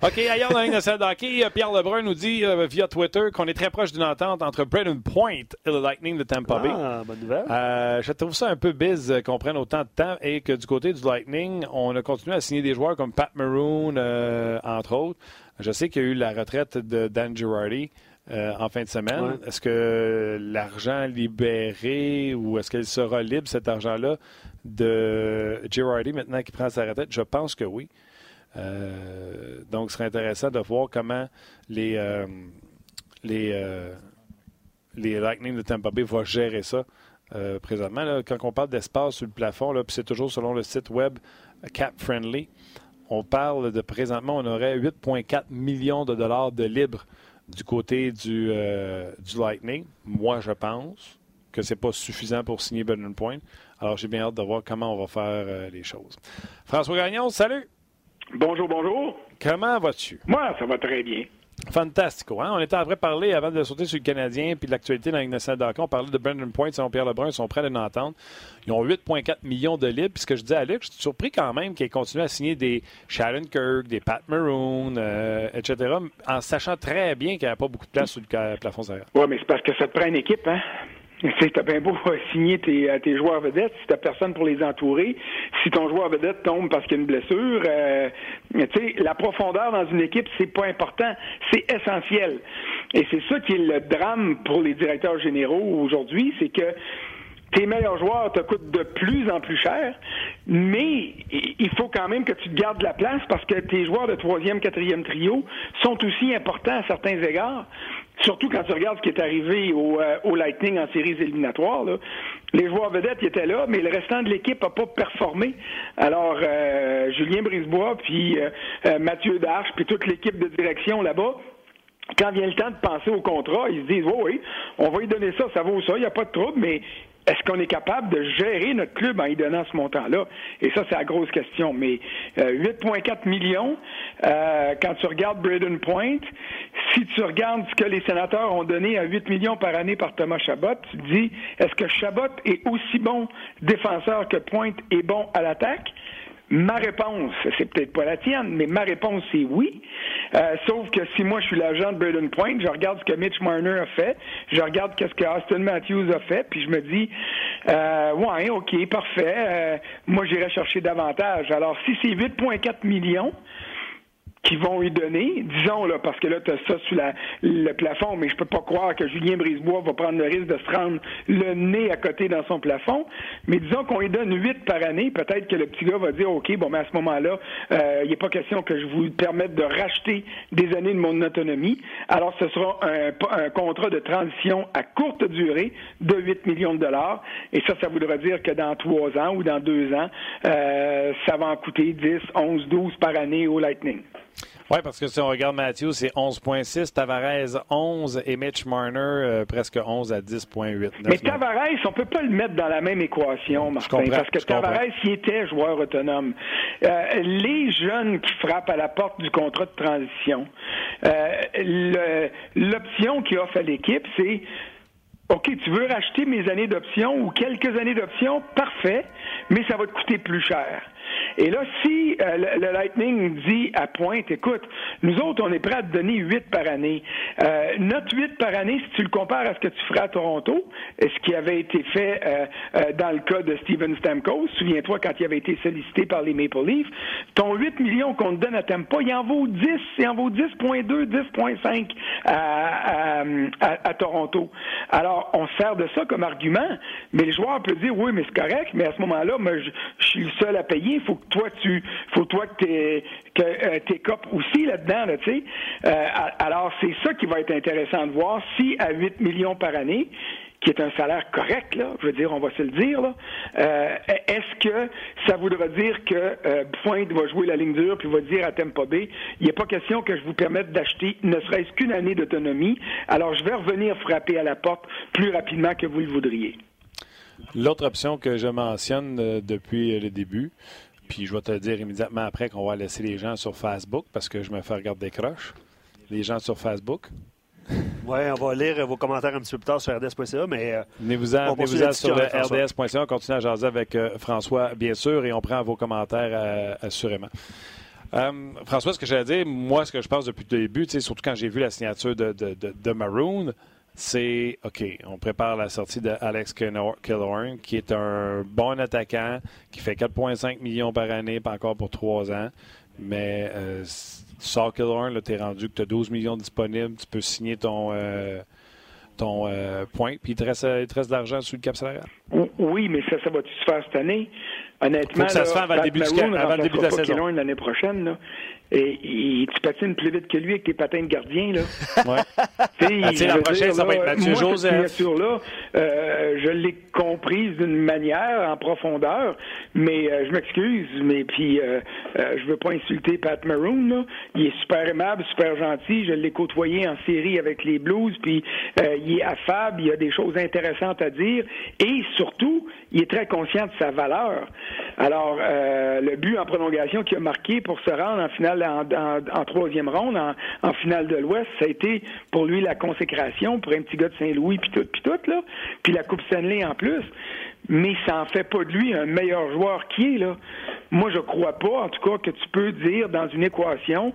OK, ailleurs dans la ligne nationale d'hockey, euh, Pierre Lebrun nous dit euh, via Twitter qu'on est très proche d'une entente entre Braden Point et le Lightning de Tampa Bay. Ah, bonne nouvelle. Euh, je trouve ça un peu biz qu'on prenne autant de temps et que du côté du Lightning, on a continué à signer des joueurs comme Pat Maroon, entre autres. Je sais qu'il y a eu la retraite de Dan Girardi. Euh, en fin de semaine. Est-ce que l'argent libéré ou est-ce qu'elle sera libre, cet argent-là, de Girardi maintenant qui prend sa retraite? Je pense que oui. Euh, donc, ce serait intéressant de voir comment les, euh, les Lightning de Tampa Bay vont gérer ça présentement. quand on parle d'espace sur le plafond, puis c'est toujours selon le site web Cap Friendly, on parle de présentement, on aurait 8,4 millions de dollars de libre du côté du Lightning. Moi, je pense que c'est pas suffisant pour signer Brendan Point. Alors, j'ai bien hâte de voir comment on va faire les choses. François Gagnon, salut! Bonjour, bonjour. Comment vas-tu? Moi, ça va très bien. Fantastico. Hein? On était vrai parler avant de sauter sur le Canadien puis de l'actualité dans nationale On parlait de Brendan Point, selon Pierre Lebrun, ils sont prêts à l'entendre. Ils ont 8,4 millions de livres. Puis ce que je dis à Luc, je suis surpris quand même qu'ils continuent à signer des Shannon Kirk, des Pat Maroon, euh, etc., en sachant très bien qu'il n'y a pas beaucoup de place sur le plafond salarial. Oui, mais c'est parce que ça te prend une équipe, hein? T'as bien beau signer tes, tes joueurs vedettes, si t'as personne pour les entourer, si ton joueur vedette tombe parce qu'il y a une blessure, euh, tu sais, la profondeur dans une équipe, c'est pas important, c'est essentiel. Et c'est ça qui est le drame pour les directeurs généraux aujourd'hui, c'est que tes meilleurs joueurs te coûtent de plus en plus cher, mais il faut quand même que tu te gardes la place parce que tes joueurs de troisième, quatrième trio sont aussi importants à certains égards. Surtout quand tu regardes ce qui est arrivé au, euh, Lightning en séries éliminatoires. Les joueurs vedettes étaient là, mais le restant de l'équipe n'a pas performé. Alors, euh, Julien Brisebois, puis euh, Mathieu Darche, puis toute l'équipe de direction là-bas, quand vient le temps de penser au contrat, ils se disent, oui, oui, on va y donner ça, ça vaut ça, il n'y a pas de trouble, mais est-ce qu'on est capable de gérer notre club en y donnant ce montant-là? Et ça, c'est la grosse question. Mais 8,4 euh, millions, euh, quand tu regardes Braden Point, si tu regardes ce que les sénateurs ont donné à 8 millions par année par Thomas Chabot, tu te dis, est-ce que Chabot est aussi bon défenseur que Point est bon à l'attaque? Ma réponse, c'est peut-être pas la tienne, mais ma réponse c'est oui. Euh, sauf que si moi je suis l'agent de Braden Point, je regarde ce que Mitch Marner a fait, je regarde qu'est-ce que Austin Matthews a fait, puis je me dis, euh, ouais, ok, parfait. Euh, moi j'irai chercher davantage. Alors si c'est 8,4 millions, qui vont lui donner, disons là, parce que là, tu as ça sous la, le plafond, mais je peux pas croire que Julien Brisebois va prendre le risque de se rendre le nez à côté dans son plafond. Mais disons qu'on lui donne 8 par année, peut-être que le petit gars va dire OK, bon mais à ce moment-là, euh, il n'est pas question que je vous permette de racheter des années de mon autonomie. Alors ce sera un, un contrat de transition à courte durée de 8 millions de dollars. Et ça, ça voudra dire que dans trois ans ou dans deux ans, euh, ça va en coûter 10, 11, 12 par année au Lightning. Oui, parce que si on regarde Matthew, c'est 11,6, Tavares 11 et Mitch Marner euh, presque 11 à 10,8. Mais Tavares, on peut pas le mettre dans la même équation, Martin, parce que Tavares, il était joueur autonome. Euh, les jeunes qui frappent à la porte du contrat de transition, euh, l'option qui offre à l'équipe, c'est OK, tu veux racheter mes années d'option ou quelques années d'option, parfait, mais ça va te coûter plus cher. Et là, si euh, le, Lightning dit à pointe, écoute, nous autres, on est prêts à te donner 8 par année. Euh, notre 8 par année, si tu le compares à ce que tu feras à Toronto, ce qui avait été fait euh, dans le cas de Steven Stamkos, souviens-toi quand il avait été sollicité par les Maple Leafs, ton 8 millions qu'on te donne à Tampa, il en vaut 10, il en vaut 10.2, 10.5 à, à, Toronto. Alors, on sert de ça comme argument, mais le joueur peut dire, oui, mais c'est correct, mais à ce moment-là, moi, je, suis le seul à payer, faut que toi, tu, faut que tu que euh, aussi là-dedans, là, tu sais. Euh, alors, c'est ça qui va être intéressant de voir si à 8 millions par année, qui est un salaire correct, là, je veux dire, on va se le dire, là, euh, est-ce que ça voudra dire que euh, Pointe va jouer la ligne dure puis va dire à Tempo B, il n'est pas question que je vous permette d'acheter ne serait-ce qu'une année d'autonomie, alors je vais revenir frapper à la porte plus rapidement que vous le voudriez. L'autre option que je mentionne depuis le début, puis je vais te dire immédiatement après qu'on va laisser les gens sur Facebook parce que je me fais regarder des croches. Les gens sur Facebook. Oui, on va lire vos commentaires un petit peu plus tard sur rds.ca, mais. Euh, venez-vous-en venez sur rds.ca. On continue à jaser avec euh, François, bien sûr, et on prend vos commentaires euh, assurément. François, ce que j'allais dire, moi, ce que je pense depuis le début, surtout quand j'ai vu la signature de, de, de Maroon, c'est OK, on prépare la sortie d'Alex Killorn, qui est un bon attaquant, qui fait 4,5 millions par année, pas encore pour trois ans. Mais euh, tu sors Killorn, tu es rendu que tu as 12 millions disponibles, tu peux signer ton, euh, ton euh, point, puis il te, reste, de l'argent sur le cap salarial. Oui, mais ça, ça va-tu se faire cette année? Honnêtement, Faut que ça se fasse avant, le début, avant le début de la saison. l'année prochaine. Là. Et, et, tu patines plus vite que lui avec tes patins de gardien, là. Ouais. sais, la prochaine, ça va être Mathieu moi, Joseph. Cette là euh, je l'ai comprise d'une manière en profondeur, mais euh, je m'excuse, mais puis euh, euh, je veux pas insulter Pat Maroon, là. Il est super aimable, super gentil. Je l'ai côtoyé en série avec les Blues, puis euh, il est affable, il a des choses intéressantes à dire, et surtout, il est très conscient de sa valeur. Alors, euh, le but en prolongation qu'il a marqué pour se rendre en finale en, troisième ronde, en, finale de l'Ouest, ça a été pour lui la consécration pour un petit gars de Saint-Louis, puis tout, puis tout, là, puis la Coupe Stanley en plus. Mais ça en fait pas de lui un meilleur joueur qui est, là. Moi, je crois pas, en tout cas, que tu peux dire dans une équation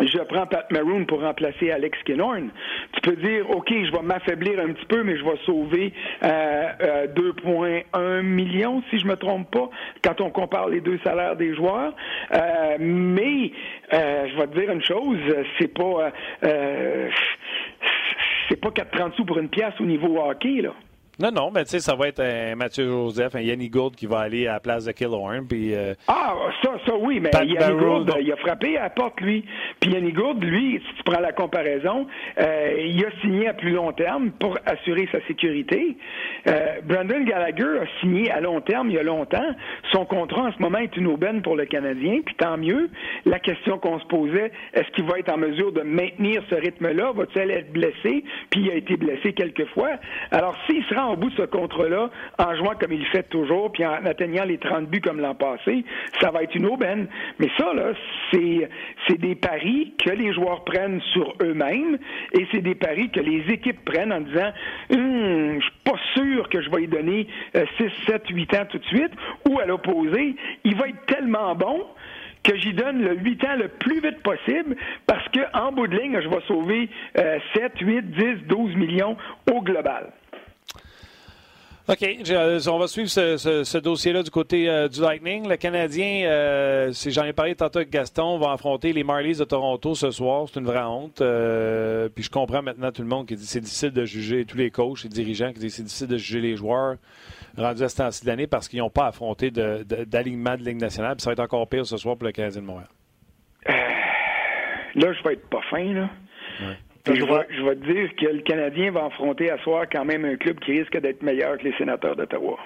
je prends Pat Maroon pour remplacer Alex Kinhorn. Tu peux dire, OK, je vais m'affaiblir un petit peu, mais je vais sauver euh, euh, 2,1 millions, si je me trompe pas, quand on compare les deux salaires des joueurs. Euh, mais euh, je vais te dire une chose, c'est pas euh, c'est pas 4,30 sous pour une pièce au niveau hockey, là. Non, non, mais tu sais, ça va être un Mathieu Joseph, un Yanni Gould qui va aller à la place de Killorn. Puis, euh, ah, ça, ça oui, mais Yanni Gould, il a frappé à la porte, lui. Puis Yanni Gould, lui, si tu prends la comparaison, euh, il a signé à plus long terme pour assurer sa sécurité. Euh, Brandon Gallagher a signé à long terme il y a longtemps. Son contrat en ce moment est une aubaine pour le Canadien, puis tant mieux. La question qu'on se posait, est-ce qu'il va être en mesure de maintenir ce rythme-là? Va-t-il être blessé? Puis il a été blessé quelques fois. Alors, s'il sera au bout de ce contrat-là, en jouant comme il fait toujours, puis en atteignant les 30 buts comme l'an passé, ça va être une aubaine. Mais ça, là, c'est, des paris que les joueurs prennent sur eux-mêmes et c'est des paris que les équipes prennent en disant hum, je suis pas sûr que je vais y donner 6, 7, 8 ans tout de suite, ou à l'opposé, il va être tellement bon que j'y donne le 8 ans le plus vite possible parce qu'en bout de ligne, je vais sauver 7, 8, 10, 12 millions au global. OK. Euh, on va suivre ce, dossier-là du côté euh, du Lightning. Le Canadien, euh, j'en ai parlé tantôt avec Gaston, va affronter les Marlies de Toronto ce soir. C'est une vraie honte. Euh, puis je comprends maintenant tout le monde qui dit que c'est difficile de juger, tous les coachs et dirigeants qui disent c'est difficile de juger les joueurs rendus à ce temps-ci de parce qu'ils n'ont pas affronté d'alignement de, de, Ligue nationale. Puis ça va être encore pire ce soir pour le Canadien de Montréal. là, je vais être pas fin, là. Je vais, te dire que le Canadien va affronter à soir quand même un club qui risque d'être meilleur que les sénateurs d'Ottawa.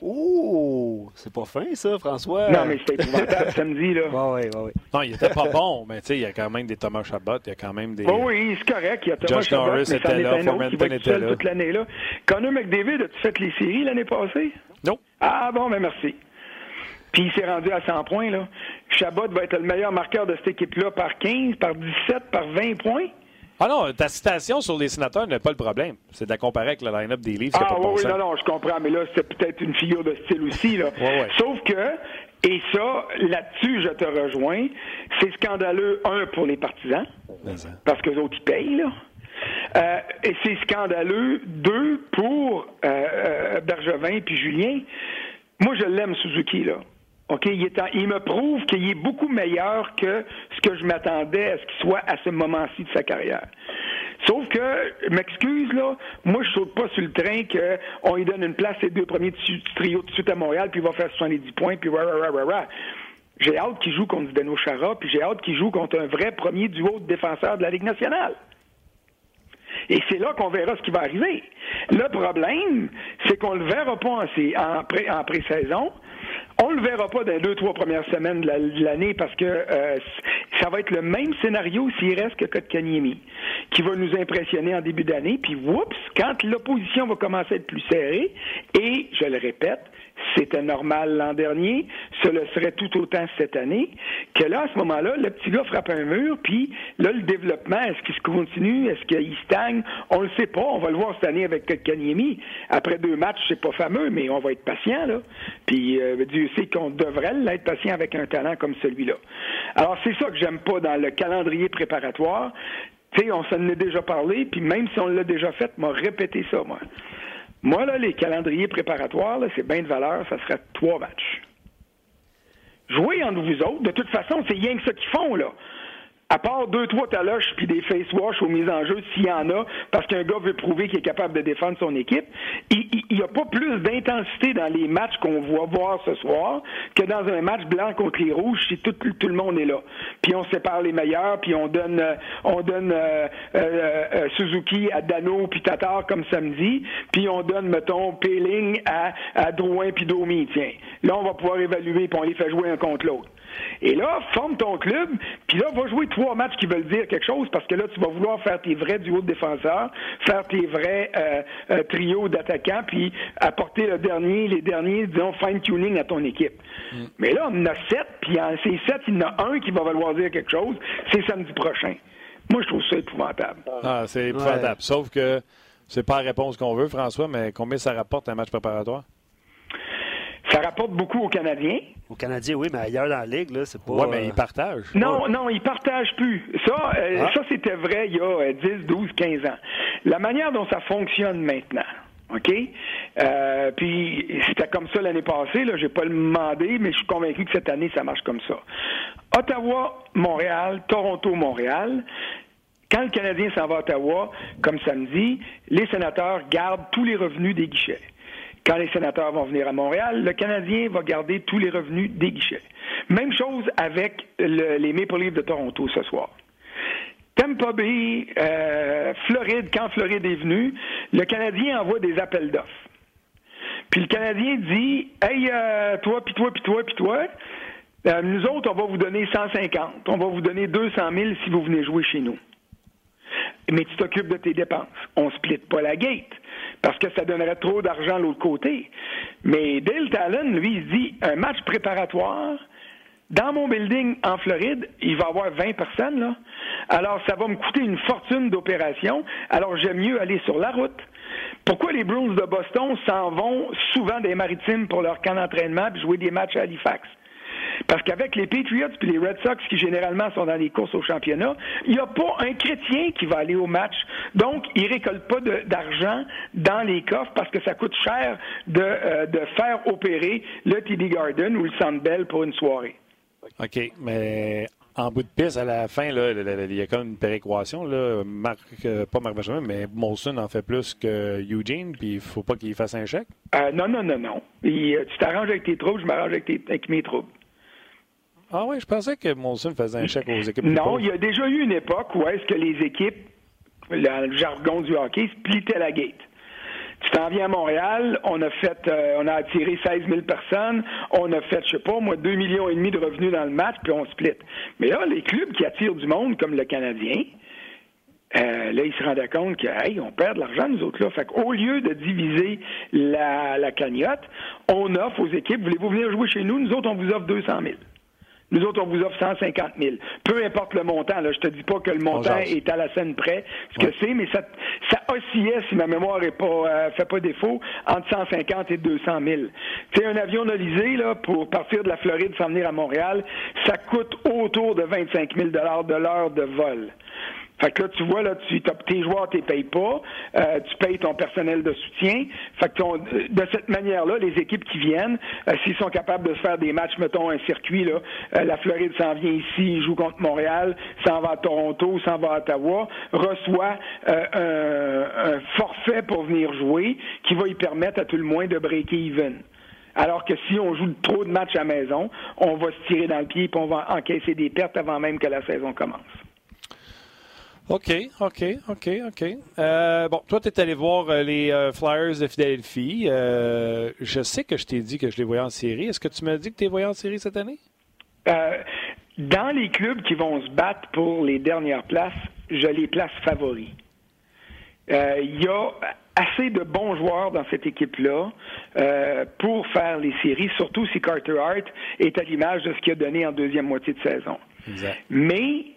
Ouh, c'est pas fin ça, François. Non, mais c'était épouvantable samedi, là. Oui, oui, oui. Non, il était pas bon, mais tu sais, il y a quand même des Thomas Chabot, il y a quand même des. Oh oui, c'est correct, il y a Thomas Josh Chabot, Norris mais était là, Formenton était là. toute l'année là. Connor McDavid, as-tu fait les séries l'année passée? Non. Ah bon, mais merci. Puis il s'est rendu à 100 points, là. Chabot va être le meilleur marqueur de cette équipe-là par 15, par 17, par 20 points. Ah non, ta citation sur les sénateurs n'est pas le problème. C'est de la comparer avec le line-up des livres. Ah oui, oui, non, non, je comprends, mais là, c'est peut-être une figure de style aussi. Là. Sauf que, et ça, là-dessus, je te rejoins, c'est scandaleux, un, pour les partisans, parce que les autres, ils payent, là. Euh, et c'est scandaleux, deux, pour euh, euh, Bergevin puis Julien. Moi, je l'aime, Suzuki, là. OK, il, me prouve qu'il est beaucoup meilleur que ce que je m'attendais à ce qu'il soit à ce moment-ci de sa carrière. Sauf que, m'excuse, là, moi, je saute pas sur le train qu'on lui donne une place, les deux premiers du trio tout de suite à Montréal, puis il va faire 70 points, puis rah, rah, rah, rah. J'ai hâte qu'il joue contre Zdeno Chara, puis j'ai hâte qu'il joue contre un vrai premier duo de défenseurs de la Ligue nationale. Et c'est là qu'on verra ce qui va arriver. Le problème, c'est qu'on ne le verra pas en pré-saison. On le verra pas dans les deux, trois premières semaines de l'année parce que euh, ça va être le même scénario s'il reste que Kotkaniemi, qui va nous impressionner en début d'année. Puis, oups, quand l'opposition va commencer à être plus serrée, et, je le répète, c'était normal l'an dernier, ce le serait tout autant cette année, que là, à ce moment-là, le petit gars frappe un mur, puis là, le développement, est-ce qu'il se continue, est-ce qu'il stagne? On le sait pas, on va le voir cette année avec Kanyemi. Après deux matchs, c'est pas fameux, mais on va être patient, là. Puis euh, Dieu sait qu'on devrait l'être patient avec un talent comme celui-là. Alors, c'est ça que j'aime pas dans le calendrier préparatoire. Tu sais, on s'en est déjà parlé, puis même si on l'a déjà fait, m'a répété ça, moi. Moi, là, les calendriers préparatoires, c'est bien de valeur, ça serait trois matchs. Jouez entre vous autres. De toute façon, c'est rien que ça qu'ils font, là. À part deux, trois taloches puis des face wash aux mises en jeu, s'il y en a, parce qu'un gars veut prouver qu'il est capable de défendre son équipe, il n'y a pas plus d'intensité dans les matchs qu'on va voir ce soir que dans un match blanc contre les rouges si tout, tout le monde est là. Puis on sépare les meilleurs, puis on donne, euh, on donne euh, euh, Suzuki à Dano puis Tatar comme samedi, puis on donne, mettons, Péling à, à Drouin puis Domi, tiens. Là, on va pouvoir évaluer, puis on les fait jouer un contre l'autre. Et là, forme ton club, puis là, va jouer trois matchs qui veulent dire quelque chose, parce que là, tu vas vouloir faire tes vrais duos de défenseurs, faire tes vrais euh, euh, trios d'attaquants, puis apporter le dernier, les derniers, disons, fine-tuning à ton équipe. Mm. Mais là, on en a sept, puis en ces sept, il y en a un qui va vouloir dire quelque chose, c'est samedi prochain. Moi, je trouve ça épouvantable. Ah, c'est épouvantable. Sauf que c'est pas la réponse qu'on veut, François, mais combien ça rapporte un match préparatoire? Ça rapporte beaucoup aux Canadiens. Aux Canadiens, oui, mais ailleurs dans la Ligue, là, c'est pas. Oui, mais ils partagent. Non, non, ils partagent plus. Ça, euh, ah. ça c'était vrai il y a 10, 12, 15 ans. La manière dont ça fonctionne maintenant, OK? Euh, puis c'était comme ça l'année passée, là, j'ai pas le demandé, mais je suis convaincu que cette année, ça marche comme ça. Ottawa, Montréal, Toronto, Montréal. Quand le Canadien s'en va à Ottawa, comme samedi, les sénateurs gardent tous les revenus des guichets. Quand les sénateurs vont venir à Montréal, le Canadien va garder tous les revenus des guichets. Même chose avec les Maple Leafs de Toronto ce soir. Tampa Bay, euh, Floride, quand Floride est venu, le Canadien envoie des appels d'offres. Puis le Canadien dit Hey, euh, toi, puis toi, puis toi, puis toi, euh, nous autres, on va vous donner 150. On va vous donner 200 000 si vous venez jouer chez nous. Mais tu t'occupes de tes dépenses. On ne split pas la gate parce que ça donnerait trop d'argent l'autre côté. Mais Dale Talon, lui, il dit un match préparatoire. Dans mon building en Floride, il va y avoir 20 personnes. Alors, ça va me coûter une fortune d'opération. Alors, j'aime mieux aller sur la route. Pourquoi les Bruins de Boston s'en vont souvent des maritimes pour leur camp d'entraînement et jouer des matchs à Halifax? Parce qu'avec les Patriots et les Red Sox, qui généralement sont dans les courses au championnat, il n'y a pas un chrétien qui va aller au match. Donc, ils ne récoltent pas d'argent dans les coffres parce que ça coûte cher de, euh, de faire opérer le TD Garden ou le Sandbell pour une soirée. OK, mais en bout de piste, à la fin, là, il y a comme une péréquation. Là. Marc, euh, pas Marc Benjamin, mais Molson en fait plus que Eugene, puis il faut pas qu'il fasse un chèque? Euh, non, non, non, non. tu t'arranges avec tes troubles, je m'arrange avec, avec, mes troubles. Ah oui, je pensais que Molson faisait un chèque aux équipes. Non, il y a déjà eu une époque où est-ce que les équipes, le jargon du hockey, splittaient la gate. Tu t'en viens à Montréal, on a fait, euh, on a attiré 16 000 personnes, on a fait, je sais pas, moi, 2 millions et demi de revenus dans le match, puis on split. Mais là, les clubs qui attirent du monde, comme le Canadien, euh, là, ils se rendaient compte que, hey, on perd de l'argent, nous autres, là. Fait qu'au lieu de diviser la, la cagnotte, on offre aux équipes, voulez-vous venir jouer chez nous? Nous autres, on vous offre 200 000. Nous autres, on vous offre 150 000. Peu importe le montant. Là, je te dis pas que le montant est à la scène près, ce que c'est, mais ça, ça oscillait, si ma mémoire est pas euh, fait pas défaut, entre 150 et 200 000. Tu un avion nolisé, là, pour partir de la Floride sans venir à Montréal, ça coûte autour de 25 000 de l'heure de vol. Fait que là, tu vois, là, tu, tes joueurs, tu les payes pas, euh, tu payes ton personnel de soutien. Fait que ton, euh, de cette manière-là, les équipes qui viennent, euh, s'ils sont capables de se faire des matchs, mettons un circuit, là, la Floride s'en vient ici, joue contre Montréal, s'en va à Toronto, s'en va à Ottawa, reçoit un, forfait pour venir jouer qui va y permettre à tout le moins de breaker even. Alors que si on joue trop de matchs à maison, on va se tirer dans le pied et on va encaisser des pertes avant même que la saison commence. OK, OK, OK, OK. Euh, bon, toi, tu es allé voir euh, les euh, Flyers de Philadelphie. je sais que je t'ai dit que je les voyais en série. Est-ce que tu m'as dit que tu les voyais en série cette année? dans les clubs qui vont se battre pour les dernières places, je les place favoris. Il y a assez de bons joueurs dans cette équipe-là pour faire les séries, surtout si Carter Hart est à l'image de ce qu'il a donné en deuxième moitié de saison. Exact. Mais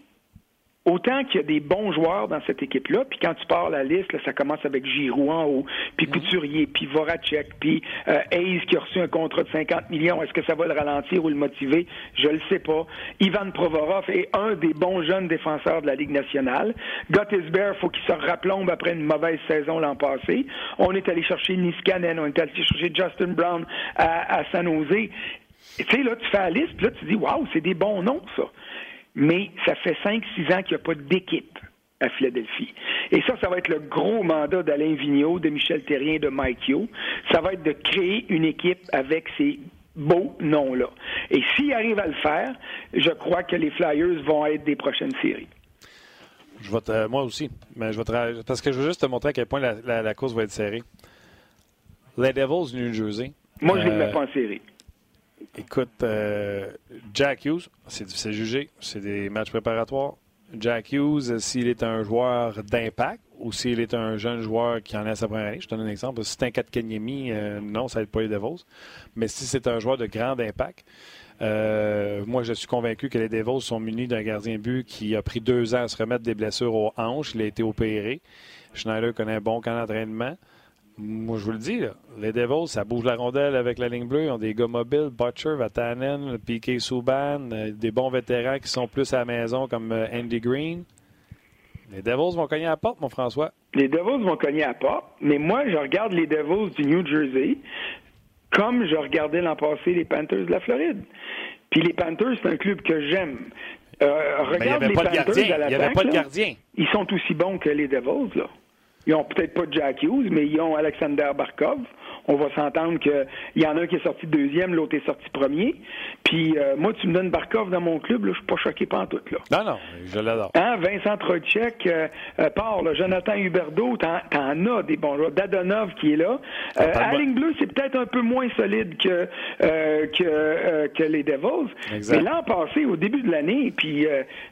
autant qu'il y a des bons joueurs dans cette équipe-là, puis quand tu pars la liste, ça commence avec Giroud en haut, puis. Couturier, puis Voracek, puis euh, Hayes qui a reçu un contrat de 50 millions. Est-ce que ça va le ralentir ou le motiver? Je le sais pas. Ivan Provorov est un des bons jeunes défenseurs de la Ligue nationale. Gottisbeer, faut qu'il se replombe après une mauvaise saison l'an passé. On est allé chercher Niskanen, on est allé chercher Justin Brown à, San Jose. Tu sais, là, tu fais la liste, puis là, tu dis, waouh, c'est des bons noms, ça. Mais ça fait 5-6 ans qu'il n'y a pas d'équipe à Philadelphie. Et ça, ça va être le gros mandat d'Alain Vigneault, de Michel Terrien, de Mike Yo. Ça va être de créer une équipe avec ces beaux noms-là. Et s'ils arrivent à le faire, je crois que les Flyers vont être des prochaines séries. Je vais moi aussi, mais je vais parce que je veux juste te montrer à quel point la, course va être serrée. Les Devils New Jersey. Moi, je ne les mets euh, pas en série. Écoute, euh, Jack Hughes, c'est difficile à juger. C'est des matchs préparatoires. Jack Hughes, s'il est un joueur d'impact ou s'il est un jeune joueur qui en est à sa première année, je donne un exemple. Si c'est un 4 Kenyemi, euh, non, ça être pas les Devils. Mais si c'est un joueur de grand impact, euh, moi, je suis convaincu que les Devils sont munis d'un gardien but qui a pris deux ans à se remettre des blessures aux hanches. Il a été opéré. Schneider connaît un bon camp d'entraînement. Moi, je vous le dis, les Devils, ça bouge la rondelle avec la ligne bleue. Ils ont des gars mobiles, Butcher, Vatanen, Piquet Souban, euh, des bons vétérans qui sont plus à la maison comme euh, Andy Green. Les Devils vont cogner à la porte, mon François. Les Devils vont cogner à la porte, mais moi, je regarde les Devils du New Jersey comme je regardais l'an passé les Panthers de la Floride. Puis les Panthers, c'est un club que j'aime. Euh, regarde les Panthers à la Il n'y avait pas de gardien. ils sont aussi bons que les Devils, là. Ils n'ont peut-être pas Jack Hughes, mais ils ont Alexander Barkov on va s'entendre qu'il y en a un qui est sorti deuxième, l'autre est sorti premier. Puis euh, moi, tu me donnes Barkov dans mon club, là, je suis pas choqué par tout. Là. Non, non, je l'adore. Hein, Vincent Trocek euh, euh, part, Jonathan Huberdeau, t'en, en as des bons joueurs. Dadonov qui est là. Euh, à ligne bleue, c'est peut-être un peu moins solide que, que, que les Devils. Mais l'an passé, au début de l'année, puis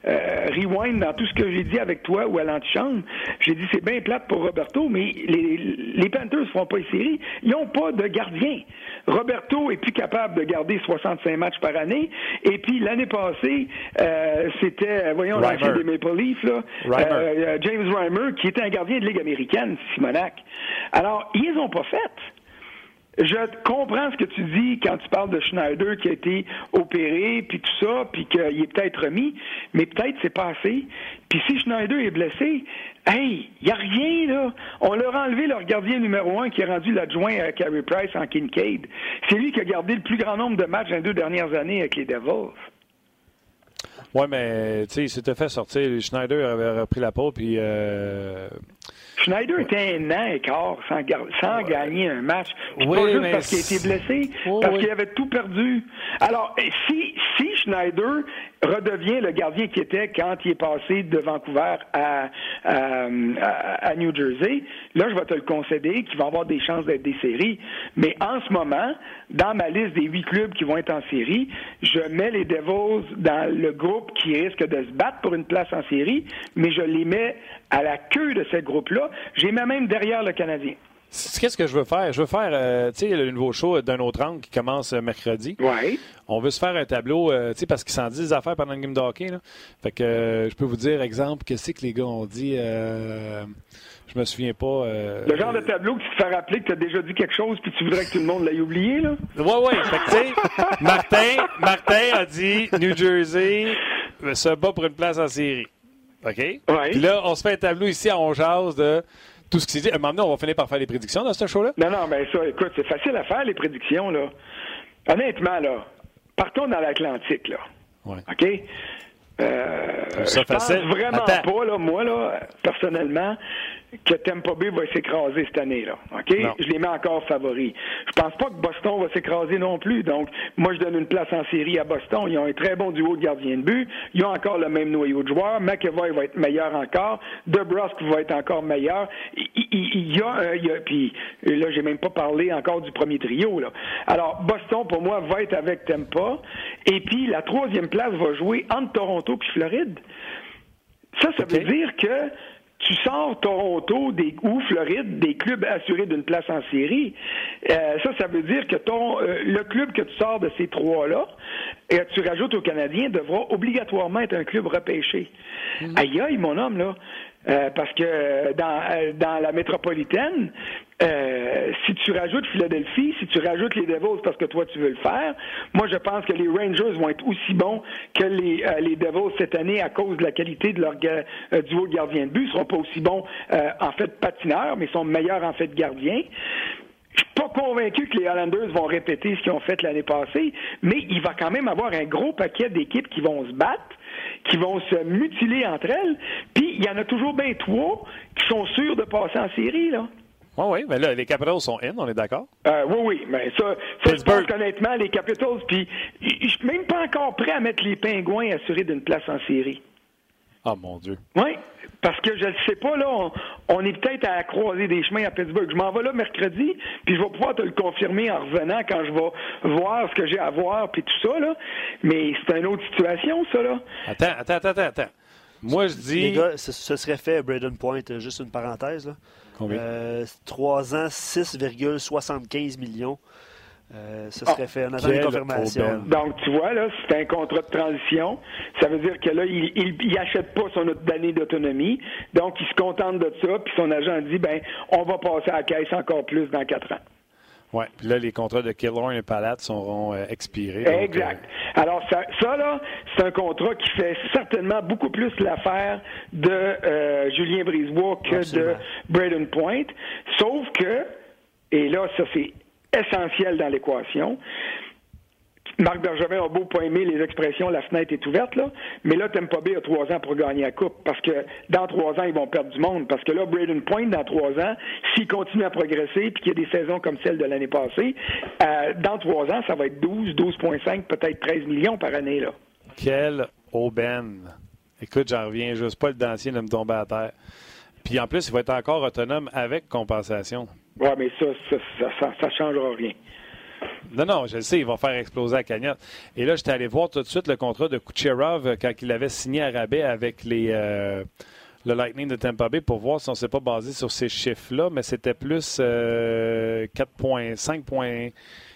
rewind dans tout ce que j'ai dit avec toi ou à l'antichambre, j'ai dit c'est bien plate pour Roberto, mais les, les Panthers ne feront pas une série. Ils ont pas de gardien. Roberto est plus capable de garder 65 matchs par année. Et puis l'année passée, euh, c'était, voyons, l'ancien des Maple Leafs, là, euh, James Reimer, qui était un gardien de Ligue américaine, Simonac. Alors, ils ont pas fait. Je comprends ce que tu dis quand tu parles de Schneider qui a été opéré, puis tout ça, puis qu'il est peut-être remis, mais peut-être c'est pas assez. Puis si Schneider est blessé, hey, il n'y a rien, là. On leur a enlevé leur gardien numéro un qui est rendu l'adjoint à Carey Price en Kincaid. C'est lui qui a gardé le plus grand nombre de matchs dans les deux dernières années avec les Devils. Oui, mais tu sais, il s'était fait sortir. Schneider avait repris la peau, puis euh, Schneider était un an et quart sans, sans gagner un match. pas juste parce qu'il était blessé, parce qu'il avait tout perdu. Alors, si, si Schneider redevient le gardien qu'il était quand il est passé de Vancouver à, New Jersey, là, je vais te le concéder qu'il va avoir des chances d'être des séries. Mais en ce moment, dans ma liste des huit clubs qui vont être en série, je mets les Devils dans le groupe qui risque de se battre pour une place en série, mais je les mets à la queue de ce groupe-là. J'ai même derrière le Canadien. Qu'est-ce que je veux faire? Je veux faire, euh, tu sais, le nouveau show d'un autre angle qui commence euh, mercredi. Oui. On veut se faire un tableau, euh, tu sais, parce qu'ils s'en disent des affaires pendant le game de hockey. Là. Fait que je peux vous dire, exemple, qu'est-ce que les gars ont dit? je me souviens pas. Le genre de tableau qui te fait rappeler que tu as déjà dit quelque chose puis tu voudrais que tout le monde l'aille oublié, là? Oui, oui. Fait que, tu sais, Martin, Martin a dit New Jersey se bat pour une place en série. OK? Oui. Puis là, on se fait un tableau ici à Ongeaz de tout ce qui s'est dit. À un moment donné, on va finir par faire les prédictions dans ce show-là? Non, non, mais ça, écoute, c'est facile à faire, les prédictions, là. Honnêtement, là, partons dans l'Atlantique, là. Ouais. OK? Euh, ça je pense vraiment pas, là, moi, là, personnellement, que Tampa Bay va s'écraser cette année, là. OK? Je les mets encore favoris. Je pense pas que Boston va s'écraser non plus. Donc, moi, je donne une place en série à Boston. Ils ont un très bon duo de gardiens de but. Ils ont encore le même noyau de joueurs. McEvoy va être meilleur encore. DeBrusque va être encore meilleur. Il, y a, il y a puis là, j'ai même pas parlé encore du premier trio, là. Alors, Boston, pour moi, va être avec Tampa. Et puis, la troisième place va jouer entre Toronto puis Floride. Ça, ça veut dire que tu sors Toronto des, ou Floride des clubs assurés d'une place en série. Euh, ça, ça veut dire que ton, euh, le club que tu sors de ces trois-là, et tu rajoutes aux Canadiens, devra obligatoirement être un club repêché. Mm-hmm. Aïe aïe, mon homme, là. Euh, parce que dans, euh, dans la métropolitaine, euh, si tu rajoutes Philadelphie, si tu rajoutes les Devils parce que toi tu veux le faire, moi je pense que les Rangers vont être aussi bons que les, les Devils cette année à cause de la qualité de leur duo de gardien de but. Ils seront pas aussi bons en fait patineurs, mais sont meilleurs en fait gardiens. Je suis pas convaincu que les Highlanders vont répéter ce qu'ils ont fait l'année passée, mais il va quand même avoir un gros paquet d'équipes qui vont se battre qui vont se mutiler entre elles. Puis il y en a toujours bien trois qui sont sûrs de passer en série, là. Oui, oui, mais là, les Capitals sont in, on est d'accord? Euh, oui, oui, mais ça, ça je pense honnêtement, les Capitals, puis je suis même pas encore prêt à mettre les Pingouins assurés d'une place en série. Ah, mon Dieu. Oui, parce que je ne sais pas, là, on, est peut-être à croiser des chemins à Pittsburgh. Je m'en vais là mercredi, puis je vais pouvoir te le confirmer en revenant quand je vais voir ce que j'ai à voir, puis tout ça, là. Mais c'est une autre situation, ça, là. Attends, attends, attends, attends. Moi, je dis. Les gars, ce, serait fait, Braden Point, euh, juste une parenthèse, là. Combien? Euh, 3 ans, 6,75 millions. Euh, ce serait fait. Attend une confirmation. Donc, tu vois, là, c'est un contrat de transition. Ça veut dire que là, il n'achète pas son année d'autonomie. Donc, il se contente de ça. Puis son agent dit, ben, on va passer à la caisse encore plus dans quatre ans. Oui, puis là, les contrats de Killorn et Palat seront euh, expirés. Exact. Euh, Alors, ça, ça là, c'est un contrat qui fait certainement beaucoup plus l'affaire de Julien Brisebois que de Braden Point. Sauf que, et là, ça, c'est essentiel dans l'équation. Marc Bergevin a beau pas aimer les expressions la fenêtre est ouverte, là, mais là, Tampa Bay a trois ans pour gagner la Coupe parce que dans trois ans, ils vont perdre du monde. Parce que là, Braden Point, dans trois ans, s'il continue à progresser puis qu'il y a des saisons comme celle de l'année passée, euh, dans trois ans, ça va être 12, 12,5, peut-être 13 millions par année. Là. Quelle aubaine! Écoute, j'en reviens juste pas le dentier de me tomber à terre. Puis en plus, il va être encore autonome avec compensation. Oui, mais ça, ça, ça, changera rien. Non, non, je le sais, il va faire exploser la cagnotte. Et là, j'étais allé voir tout de suite le contrat de Kucherov euh, quand il avait signé à rabais avec les, euh, le Lightning de Tampa Bay pour voir si on ne s'est pas basé sur ces chiffres-là, mais c'était plus 4.5 euh,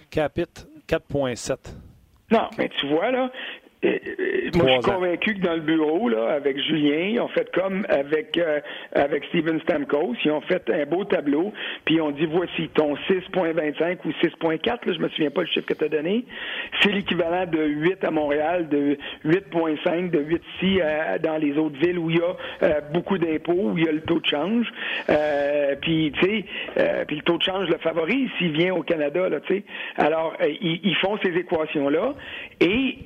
capit 4.7. Non, mais tu vois, là, moi, je suis convaincu que dans le bureau, là, avec Julien, ils ont fait comme avec euh, avec Steven Stamkos, ils ont fait un beau tableau, puis ils ont dit voici ton 6.25 ou 6.4, là, je me souviens pas le chiffre que tu as donné, c'est l'équivalent de 8 à Montréal, de 8.5, de 8 ici euh, dans les autres villes où il y a euh, beaucoup d'impôts, où il y a le taux de change, puis tu sais, puis le taux de change le favorise s'il vient au Canada, là, tu sais. Alors, ils, ils font ces équations là et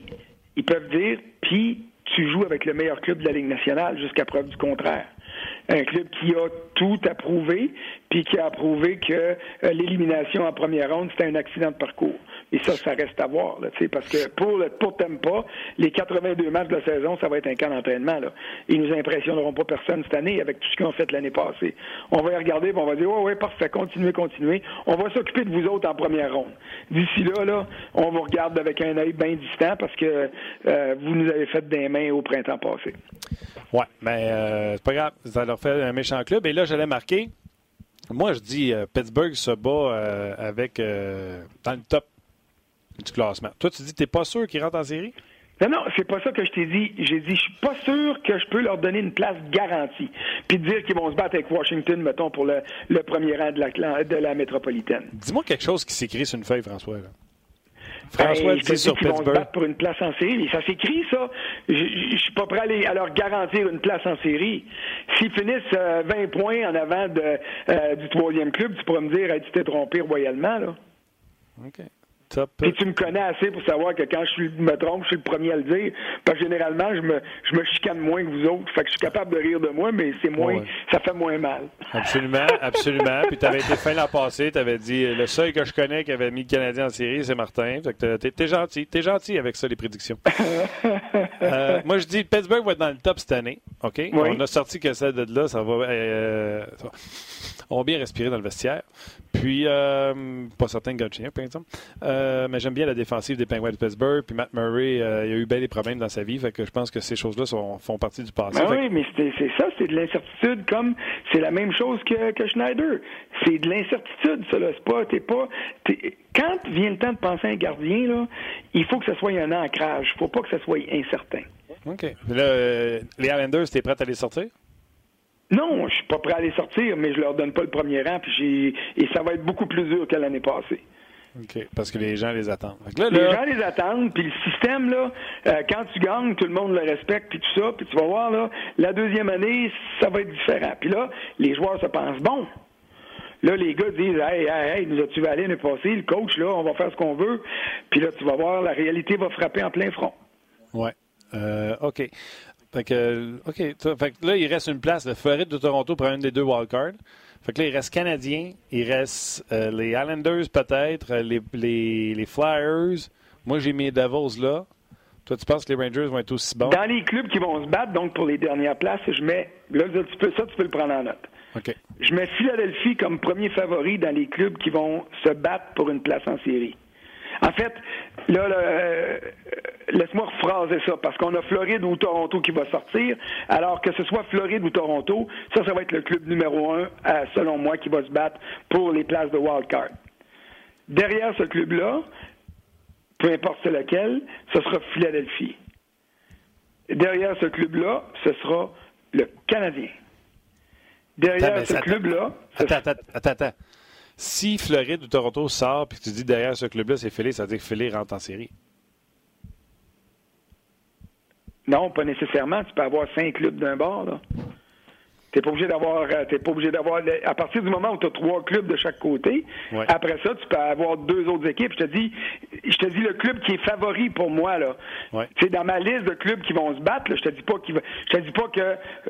ils peuvent dire, puis tu joues avec le meilleur club de la Ligue nationale jusqu'à preuve du contraire. Un club qui a tout approuvé, puis qui a approuvé que euh, l'élimination en première ronde, c'était un accident de parcours. Et ça, ça reste à voir, là, parce que pour le pour Tempa, les 82 matchs de la saison, ça va être un camp d'entraînement. Là. Ils nous impressionneront pas personne cette année avec tout ce qu'ils ont fait l'année passée. On va y regarder, on va dire, ouais, ouais, parfait, continuez, continuez. On va s'occuper de vous autres en première ronde. D'ici là, là, on vous regarde avec un œil bien distant parce que euh, vous nous avez fait des mains au printemps passé. Ouais, mais euh, c'est pas grave, ça leur fait un méchant club. Et là, j'allais marquer. Moi, je dis euh, Pittsburgh se bat avec dans le top du classement. Toi, tu dis que tu n'es pas sûr qu'ils rentrent en série? Non, non, c'est pas ça que je t'ai dit. J'ai dit, je suis pas sûr que je peux leur donner une place garantie. Puis dire qu'ils vont se battre avec Washington, mettons, pour le, premier rang de la, de la métropolitaine. Dis-moi quelque chose qui s'écrit sur une feuille, François. François ben, dit sur Pittsburgh. Vont se battre pour une place en série. Ça s'écrit, ça. Je, ne suis pas prêt à, leur garantir une place en série. S'ils finissent 20 euh, points en avant de, euh, du troisième club, tu pourrais me dire, tu t'es trompé royalement, là. OK. Puis tu me connais assez pour savoir que quand je me trompe, je suis le premier à le dire. Parce que généralement, je me, je me chicane moins que vous autres. Fait que je suis capable de rire de moi, mais c'est moins, ça fait moins mal. Absolument, absolument. Puis tu avais été fin l'an passé, tu avais dit le seul que je connais qui avait mis le Canadien en série, c'est Martin. Fait que t'es, gentil. T'es gentil avec ça, les prédictions. Euh, moi, je dis Pittsburgh va être dans le top cette année. OK? On a sorti que celle de là, ça va, euh, on va bien respirer dans le vestiaire. Puis, euh, pas certain de Gauthier, par exemple. Euh, mais j'aime bien la défensive des Penguins de Pittsburgh. Puis Matt Murray, euh, il a eu bien des problèmes dans sa vie. Fait que je pense que ces choses-là font partie du passé. Ben oui, mais c'est ça, c'est de l'incertitude comme c'est la même chose que, que Schneider. C'est de l'incertitude, ça. C'est pas, t'es pas, quand vient le temps de penser à un gardien, là, il faut que ce soit un ancrage. Il faut pas que ce soit incertain. OK. Là, les Islanders, t'es prêt à les sortir? Non, je suis pas prêt à les sortir, mais je leur donne pas le premier rang, puis et ça va être beaucoup plus dur que l'année passée. OK, parce que les gens les attendent. Les gens les attendent, puis le système, là, euh, quand tu gagnes, tout le monde le respecte, puis tout ça, puis tu vas voir, là, la deuxième année, ça va être différent. Puis là, les joueurs se pensent, bon, Là, les gars disent Hey, hey, hey, nous as-tu allé l'année passée? Le coach, là, on va faire ce qu'on veut. Puis là, tu vas voir, la réalité va frapper en plein front. Ouais. Euh, OK. Fait que, OK. Fait que là, il reste une place. Le Floride de Toronto pour un des deux wildcards. Fait que là, il reste Canadiens, il reste euh, les Islanders peut-être, euh, les, les, les, Flyers. Moi, j'ai mis les Devils là. Toi, tu penses que les Rangers vont être aussi bons? Dans les clubs qui vont se battre, donc pour les dernières places, je mets. Là, tu peux, ça, tu peux le prendre en note. OK. Je mets Philadelphie comme premier favori dans les clubs qui vont se battre pour une place en série. En fait, là, euh, laisse-moi rephraser ça, parce qu'on a Floride ou Toronto qui va sortir, alors que ce soit Floride ou Toronto, ça, ça va être le club numéro un, euh, selon moi, qui va se battre pour les places de wildcard. Derrière ce club-là, peu importe lequel, ce sera Philadelphie. Derrière ce club-là, ce sera le Canadien. Derrière ce club-là. Attends, attends, attends, attends. Si Floride ou Toronto sort puis tu dis derrière ce club-là, c'est Philly, ça veut dire que Philly rentre en série. Non, pas nécessairement. Tu peux avoir cinq clubs d'un bord. Là. T'es pas obligé d'avoir, euh, t'es pas obligé d'avoir. À partir du moment où tu as trois clubs de chaque côté, après ça, tu peux avoir deux autres équipes. Je te dis, je te dis le club qui est favori pour moi là. C'est dans ma liste de clubs qui vont se battre. je te dis pas qu'il je te dis pas que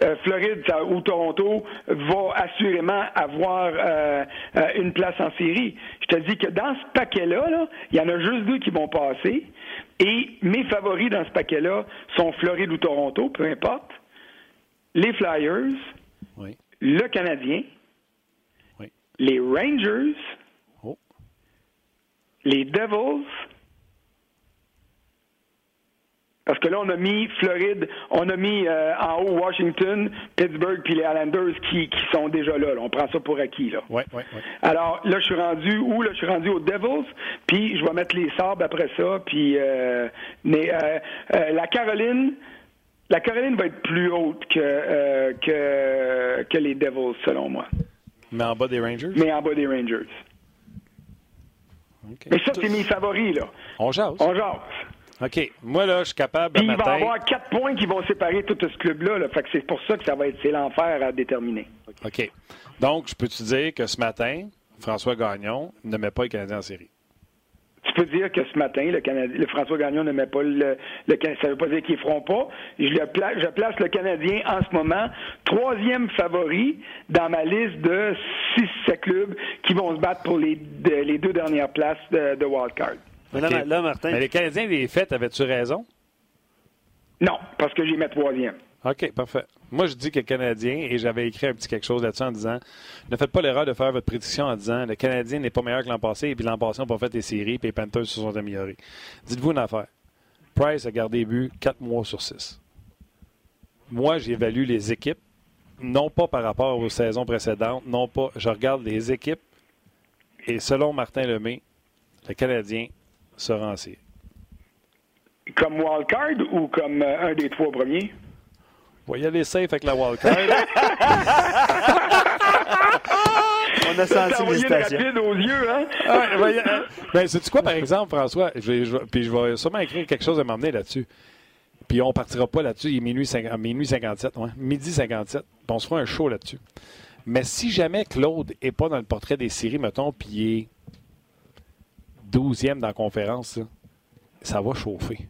euh, Floride ou Toronto va assurément avoir euh, une place en série. Je te dis que dans ce paquet-là, là, il y en a juste deux qui vont passer. Et mes favoris dans ce paquet-là sont Floride ou Toronto, peu importe. Les Flyers, le Canadien, les Rangers. Les Devils, parce que là, on a mis Floride, on a mis euh, en haut Washington, Pittsburgh, puis les Islanders qui, qui sont déjà là, On prend ça pour acquis. Là. Ouais, ouais, ouais. Alors là, je suis rendu où? Là, je suis rendu aux Devils, puis je vais mettre les sabres après ça, puis euh, mais, euh, la Caroline, la Caroline va être plus haute que, que, que les Devils, selon moi. Mais en bas des Rangers? Mais en bas des Rangers. Mais ça, c'est mes favoris, là. On jase. On jase. OK. Moi, là, je suis capable. Puis il va y avoir quatre points qui vont séparer tout ce club-là. Là. Fait que c'est pour ça que ça va être c'est l'enfer à déterminer. OK. Donc, je peux te dire que ce matin, François Gagnon ne met pas les Canadiens en série? Tu peux dire que ce matin, le, le François Gagnon ne met pas le, le ça veut pas dire qu'ils feront pas. Je, le je place le Canadien en ce moment troisième favori dans ma liste de six clubs qui vont se battre pour les, les deux dernières places de, de wildcard. Mais là, Martin. Mais les Canadiens les fêtes, avais-tu raison? Non, parce que j'y mets troisième. OK, parfait. Moi, je dis que le Canadien, et j'avais écrit un petit quelque chose là-dessus en disant ne faites pas l'erreur de faire votre prédiction en disant le Canadien n'est pas meilleur que l'an passé, et puis l'an passé, on n'a pas fait des séries, puis les Panthers se sont améliorés. Dites-vous une affaire. Price a gardé but 4 mois sur 6. Moi, j'évalue les équipes, non pas par rapport aux saisons précédentes, non pas. Je regarde les équipes, et selon Martin Lemay, le Canadien sera en série. Comme wildcard ou comme euh, un des trois premiers? On va y aller safe avec la wildcard. On a senti l'hésitation. rapide aux yeux, hein? Ah, ouais, ben, sais-tu quoi, par exemple, François? Je je puis je vais sûrement écrire quelque chose à m'emmener là-dessus. Puis on partira pas là-dessus. Il est minuit, 50, minuit 57, ouais. midi 57. Puis on se fera un show là-dessus. Mais si jamais Claude n'est pas dans le portrait des séries, mettons, puis il est 12e dans la conférence, ça va chauffer.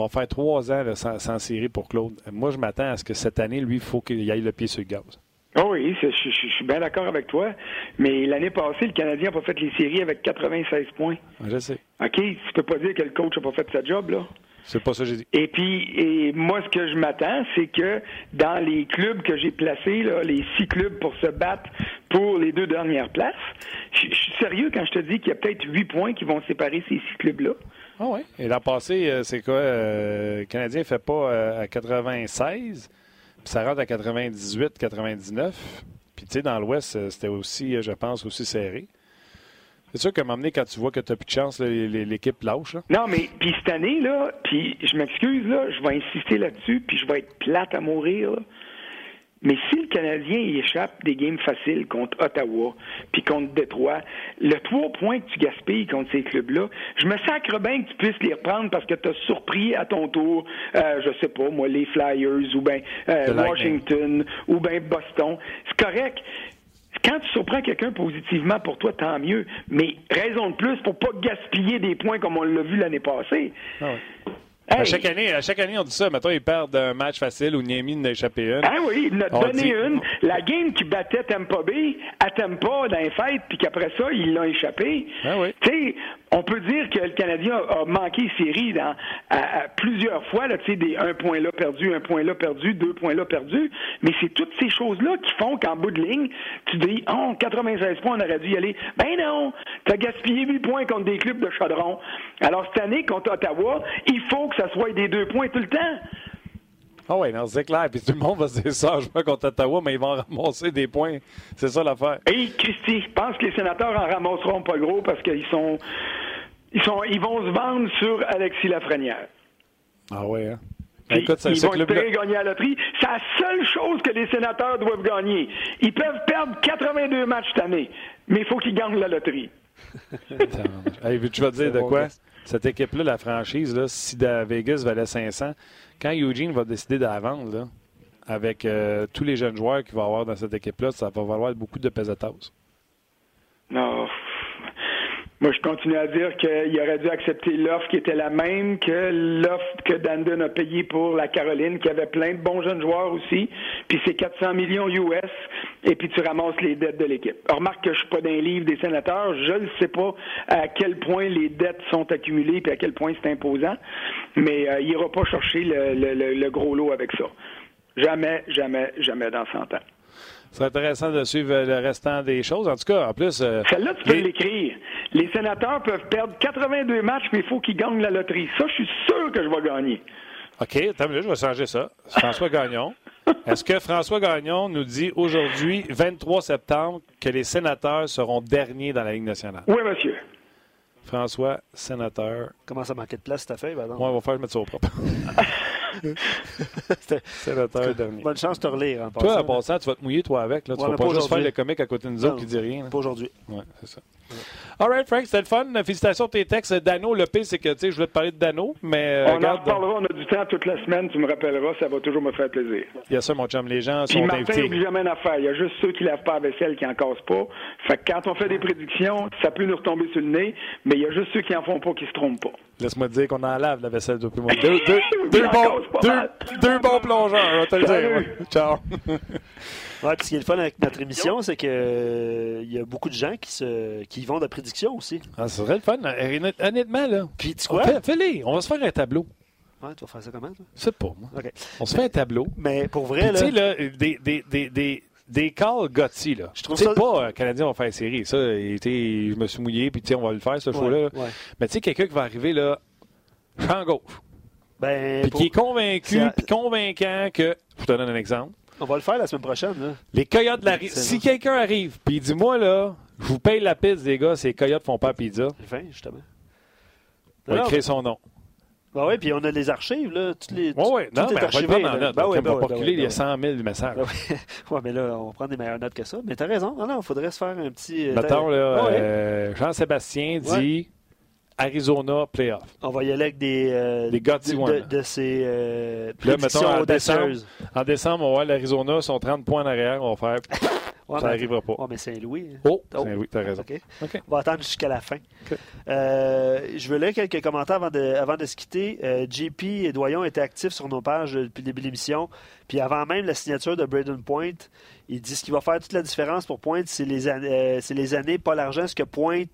Va faire trois ans sans, série pour Claude. Moi, je m'attends à ce que cette année, lui, il faut qu'il aille le pied sur le gaz. Oh oui, je, suis bien d'accord avec toi. Mais l'année passée, le Canadien n'a pas fait les séries avec 96 points. Je sais. OK, tu peux pas dire que le coach n'a pas fait sa job, là. C'est pas ça que j'ai dit. Et puis, et moi, ce que je m'attends, c'est que dans les clubs que j'ai placés, là, les six clubs pour se battre pour les deux dernières places, je, suis sérieux quand je te dis qu'il y a peut-être huit points qui vont séparer ces six clubs-là. Ah oui. Et l'an passé, euh, c'est quoi? Euh, le Canadien ne fait pas euh, à 96, puis ça rentre à 98, 99. Puis tu sais, dans l'Ouest, c'était aussi, je pense, aussi serré. C'est sûr qu'à un moment donné, quand tu vois que tu n'as plus de chance, l'équipe lâche. Non, mais puis cette année, là, puis je m'excuse, là, je vais insister là-dessus, puis je vais être plate à mourir. Là. Mais si le Canadien il échappe des games faciles contre Ottawa, puis contre Détroit, le trois points que tu gaspilles contre ces clubs-là, je me sacre bien que tu puisses les reprendre parce que tu as surpris à ton tour, euh, je sais pas, moi, les Flyers ou bien euh, Washington ou bien Boston. C'est correct. Quand tu surprends quelqu'un positivement pour toi, tant mieux. Mais raison de plus pour pas gaspiller des points comme on l'a vu l'année passée. Ah À, chaque année, à chaque année, on dit ça. Mettons, ils perdent un match facile ou Niemi n'a échappé une. Ah oui, il en a donné une. La game qui battait Tampa Bay à Tampa dans les fêtes, puis qu'après ça, ils l'ont échappé. Ah oui. Tu sais, on peut dire que le Canadien a, manqué série dans, à, plusieurs fois, là, tu sais, des un point là perdu, un point là perdu, deux points là perdu. Mais c'est toutes ces choses-là qui font qu'en bout de ligne, tu dis, oh, 96 points, on aurait dû y aller. Ben non! Tu as gaspillé 8 points contre des clubs de chaudron. Alors, cette année, contre Ottawa, il faut que ça soit des deux points tout le temps. Ah oui, non, c'est clair. Puis tout le monde va se dire ça, je vois contre Ottawa, mais ils vont ramasser des points. C'est ça l'affaire. Et Christy, je pense que les sénateurs en ramasseront pas gros parce qu'ils sont. Ils, sont, ils vont se vendre sur Alexis Lafrenière. Ah oui, hein? Écoute, ça, ils vont espérer gagner à la loterie. C'est la seule chose que les sénateurs doivent gagner. Ils peuvent perdre 82 matchs cette année, mais il faut qu'ils gagnent la loterie. hey, tu vas dire de quoi? Cette équipe-là, la franchise, là, si Vegas valait 500, quand Eugene va décider de la vendre, avec euh, tous les jeunes joueurs qu'il va avoir dans cette équipe-là, ça va valoir beaucoup de pesetas. Non, moi, je continue à dire qu'il aurait dû accepter l'offre qui était la même que l'offre que Dandon a payée pour la Caroline, qui avait plein de bons jeunes joueurs aussi. Puis c'est 400 millions US, et puis tu ramasses les dettes de l'équipe. Remarque que je suis pas dans les livre des sénateurs. Je ne sais pas à quel point les dettes sont accumulées puis à quel point c'est imposant, mais euh, il n'ira pas chercher le, le gros lot avec ça. Jamais, jamais, jamais dans 100 ans. Ce serait intéressant de suivre le restant des choses. En tout cas, en plus. Euh, Celle-là, tu peux l'écrire. Les sénateurs peuvent perdre 82 matchs, mais il faut qu'ils gagnent la loterie. Ça, je suis sûr que je vais gagner. OK, attends je vais changer ça. François Gagnon. Est-ce que François Gagnon nous dit aujourd'hui, 23 septembre, que les sénateurs seront derniers dans la Ligue nationale? Oui, monsieur. François, sénateur. Comment ça manquait de place, ta feuille? Moi, on va faire mettre ça au propre. Sénateur dernier. Bonne chance de te relire. En toi, en passant, tu vas te mouiller, toi, avec. Là. Tu vas pas, juste faire le comique à côté de nous autres qui dit rien. Pas aujourd'hui. Oui, c'est ça. All right, Frank, c'était le fun. Félicitations pour tes textes. Dano, le P, c'est que, tu sais, je voulais te parler de Dano, mais. Euh, on en reparlera, on a du temps toute la semaine, tu me rappelleras, ça va toujours me faire plaisir. Il y a ça, mon chum, les gens Puis sont Martin n'oublie jamais une affaire. Il y a juste ceux qui lavent pas la vaisselle qui en cassent pas. Fait que quand on fait des prédictions, ça peut nous retomber sur le nez, mais il y a juste ceux qui en font pas qui se trompent pas. Laisse-moi te dire qu'on en lave la vaisselle depuis moi. Deux, deux, deux, bons, deux, deux, bons plongeurs, on va te le dire. Ciao. Ouais, puis ce qui est le fun avec notre émission, c'est qu'il euh, il y a beaucoup de gens qui, se, qui vont de prédiction aussi. Ah, c'est vrai le fun. Honnêtement, là. Puis tu quoi? Fais-les. On va se faire un tableau. Ouais, tu vas faire ça comment, toi? C'est pas, moi. On se fait un tableau. Mais pour vrai, là. Tu sais, là, des, des, des, des des calls Gotti, là. Je trouve ça... pas euh, Canadien va faire série. Ça, je me suis mouillé, puis on va le faire, ce show-là. Mais tu sais, quelqu'un qui va arriver, là, champ gauche. Ben, puis qui est convaincu, puis convaincant que. Je te donne un exemple. On va le faire la semaine prochaine. Là. Les Coyotes de la Si quelqu'un arrive, puis dit Moi, là, je vous paye la pizza, les gars, ces Coyotes font pas la pizza. Fin, justement. On va écrire son nom. Ben oui, puis on a les archives, là. Toutes les, oui, oui. Non, mais archivé, on va le. Ben va pas reculer, il y a 100 000 messages. oui, mais là, on va prendre des meilleures notes que ça. Mais t'as raison. Non, non, il faudrait se faire un petit. Euh, Mettons, là, euh, Jean-Sébastien dit Arizona playoff. On va y aller avec des, euh, des de, de, ces euh, là, mettons, en décembre, en décembre, on va voir l'Arizona, sont 30 points en arrière, on va faire... ça n'arrivera pas. Oui, mais Saint-Louis. Hein. Oh, oh, Saint-Louis, tu as raison. On va attendre jusqu'à la fin. Euh, je veux lire quelques commentaires avant de, avant de se quitter. Euh, JP et Doyon étaient actifs sur nos pages depuis le début de l'émission. Puis avant même la signature de Braden Point, ils disent ce qui va faire toute la différence pour Point, c'est les, euh, les années, pas l'argent. Ce que Point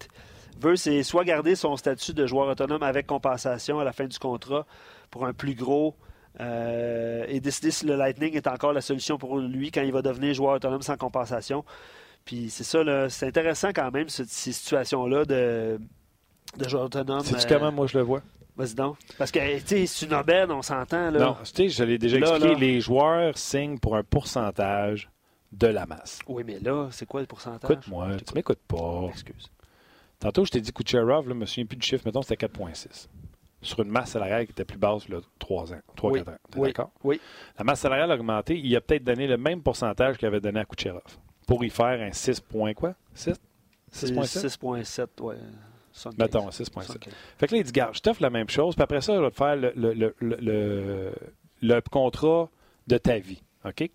veut, c'est soit garder son statut de joueur autonome avec compensation à la fin du contrat pour un plus gros euh, et décider si le Lightning est encore la solution pour lui quand il va devenir joueur autonome sans compensation. Puis c'est ça, c'est intéressant quand même, ces situations-là de, de joueur autonome. C'est comment moi je le vois? Vas-y donc. Parce que, tu sais, c'est une aubaine, on s'entend. Là. Non, tu sais, je l'ai déjà expliqué, les joueurs signent pour un pourcentage de la masse. Oui, mais là, c'est quoi le pourcentage? Écoute-moi, tu m'écoutes pas. Excuse. Tantôt, je t'ai dit Kucherov, je me souviens plus du chiffre, mettons, c'était 4,6. Sur une masse salariale qui était plus basse, là, 3 ans, 3-4 ans. Oui. d'accord? Oui. La masse salariale a augmenté. Il a peut-être donné le même pourcentage qu'il avait donné à Kucherov pour y faire un 6 points quoi? 6? 6,7, oui. Mettons, 6,7. Fait que là, il dit, garde, je t'offre la même chose, puis après ça, je vais te faire le, le, le, le contrat de ta vie.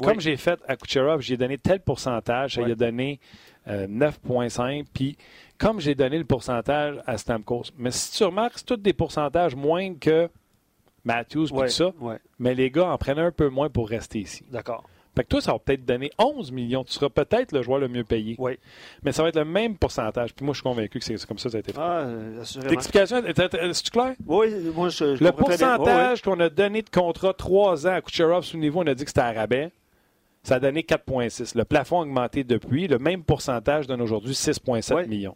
Comme j'ai fait à Kucherov, j'ai donné tel pourcentage, ça lui a donné 9,5, euh, puis comme j'ai donné le pourcentage à Stamkos. Mais si tu remarques, c'est tous des pourcentages moins que Matthews, Ouais, tout ça. ouais. Mais les gars en prennent un peu moins pour rester ici. D'accord. Fait que toi, ça va peut-être donner 11 millions. Tu seras peut-être le joueur le mieux payé. Oui. Mais ça va être le même pourcentage. Puis moi, je suis convaincu que c'est comme ça que ça a été fait. Ah. L'explication, est-tu clair? Oui, moi, je, je Le pourcentage qu'on a donné de contrat 3 ans à Kucherov sous niveau, on a dit que c'était à rabais. Ça a donné 4,6. Le plafond a augmenté depuis. Le même pourcentage donne aujourd'hui 6,7 Ouais. millions.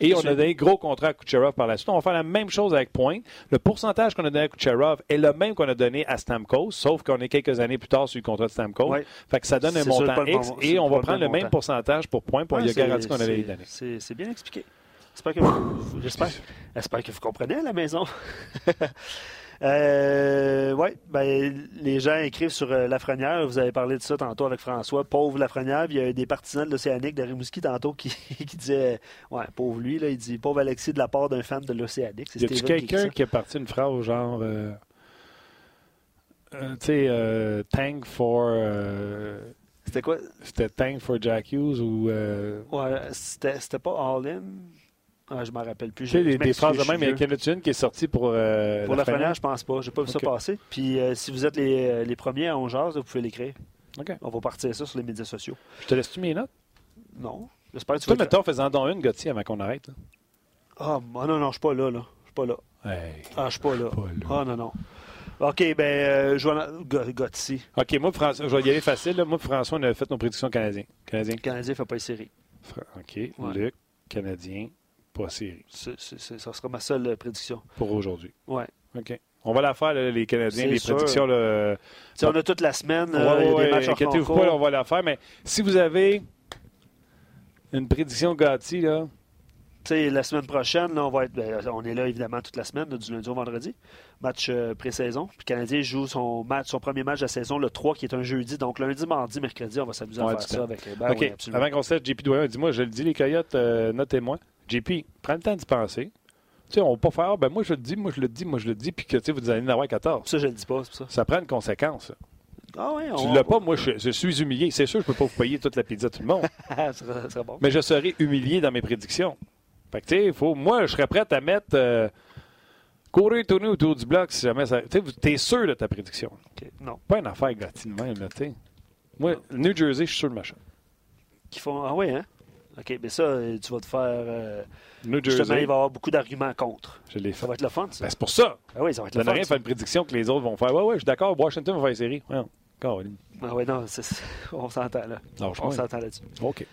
Et on a donné gros contrat à Kucherov par la suite. On va faire la même chose avec Point. Le pourcentage qu'on a donné à Kucherov est le même qu'on a donné à Stamkos, sauf qu'on est quelques années plus tard sur le contrat de Stamkos. Fait que ça donne un montant X et on va prendre le même pourcentage pour Point. Puis on Ouais, lui a c'est- garanti qu'on allait c'est- les donner. C'est bien expliqué. J'espère que, vous- j'espère, j'espère que vous comprenez à la maison. euh, oui, ben, les gens écrivent sur euh, Lafrenière. Vous avez parlé de ça tantôt avec François. Pauvre Lafrenière. Il y a des partisans de l'Océanique de Rimouski tantôt qui, qui disaient Ouais, pauvre lui. Là, il dit Pauvre Alexis de la part d'un fan de l'Océanique. C'est Y qui écrit quelqu'un qui est parti une phrase genre. euh, euh, tu sais, euh, thank for. euh, C'était quoi? C'était thank for Jack Hughes ou. euh, Ouais, c'était, c'était pas All-In ah, Je m'en rappelle plus. tu sais, des, des phrases de même. Il y a. Kenneth qui est sorti pour. euh, Pour la Lafrenière. première, je pense pas. J'ai pas vu Ok. ça passer. Puis euh, si vous êtes les, euh, les premiers à On Jase, vous pouvez l'écrire. OK. On va partir ça sur les médias sociaux. Je te laisse-tu mes notes? Non. J'espère que tu Toi, vas. mettons, faisant donc une, Gauthier, avant qu'on arrête. Ah, moi, non, non, je suis pas là, là. Je suis pas là. Hey. Ah, je suis pas là. Ah, non, non. OK, ben, euh, Joanna- Gotti. OK, moi, François, je vais y aller facile. là. Moi, François, on a fait nos prédictions canadiens. Le Canadien fait pas les séries. Fra- OK. Ouais. Luc, Canadien, pas série ça sera ma seule euh, prédiction. pour aujourd'hui. Ouais. OK. On va la faire, là, les Canadiens, les sûr. prédictions. là. On a toute la semaine. Ouais, euh, ouais, en inquiétez-vous pas, là, on va la faire. Mais si vous avez une prédiction Gatti, là, la semaine prochaine, là, on va être, ben, on est là évidemment toute la semaine, du lundi au vendredi. Match euh, pré-saison. Puis le Canadien joue son match, son premier match de la saison, le 3, qui est un jeudi. Donc lundi, mardi, mercredi, on va s'amuser à Ouais, faire ça temps. avec. ben OK. oui, absolument. Avant qu'on se laisse, JP Doyen, dis-moi, je le dis, les Coyotes, euh, notez-moi. JP, prends le temps d'y penser. Tu sais, on va pas faire, ben moi je le dis, moi je le dis, moi je le dis, puis que tu sais, vous allez en avoir 14. Ça, je le dis pas, c'est ça. Ça prend une conséquence. Ah oui, Tu on l'as pas, moi je, je suis humilié. C'est sûr, je peux pas vous payer toute la pizza à tout le monde, ça serait- ça serait bon. mais je serai humilié dans mes prédictions. Fait que tu sais, faut, moi je serais prêt à mettre euh, courir tourner autour du bloc si jamais ça. Tu es sûr de ta prédiction. Non. Pas une affaire Gatti de même, là, tu sais. Moi, New Jersey, je suis sûr de machin. Qui font... Ah oui, hein? OK, mais ça, euh, tu vas te faire. euh, New Justement, Jersey, il va y avoir beaucoup d'arguments contre. je l'ai Ça fait. va être le fun, ça. Ben, c'est pour ça. Ah oui, ça va être Ça le n'a fun. rien ça. faire une prédiction que les autres vont faire. Ouais, ouais, je suis d'accord, Washington va faire une série. Ouais. Ah oui, non, on s'entend là. Lâche-moi. On s'entend là-dessus. OK.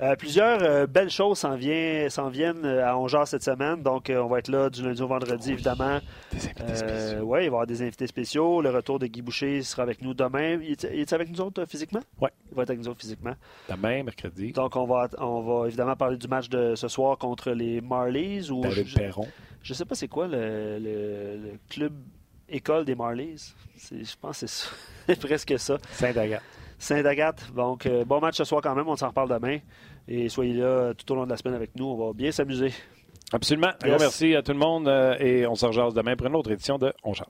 Euh, plusieurs euh, belles choses s'en, vient- s'en viennent euh, à Ongeard cette semaine. Donc, euh, on va être là du lundi au vendredi, évidemment. Des invités spéciaux. oui, il va y avoir des invités spéciaux. Le retour de Guy Boucher sera avec nous demain. Il est, il est avec nous autres physiquement? Ouais. Il va être avec nous autres physiquement. Demain, mercredi, Donc, on va, on va évidemment parler du match de ce soir contre les Marlies. Ou David je, Perron. je sais pas c'est quoi le, le- le club école des Marlies. C'est- Je pense que c'est ça. C'est presque ça. Saint-Agathe. Saint-Agathe. Donc, euh, bon match ce soir quand même. On s'en reparle demain. Et soyez là tout au long de la semaine avec nous. On va bien s'amuser. Absolument. Un Yes. gros merci à tout le monde euh, et on se rejase demain pour une autre édition de On Jase.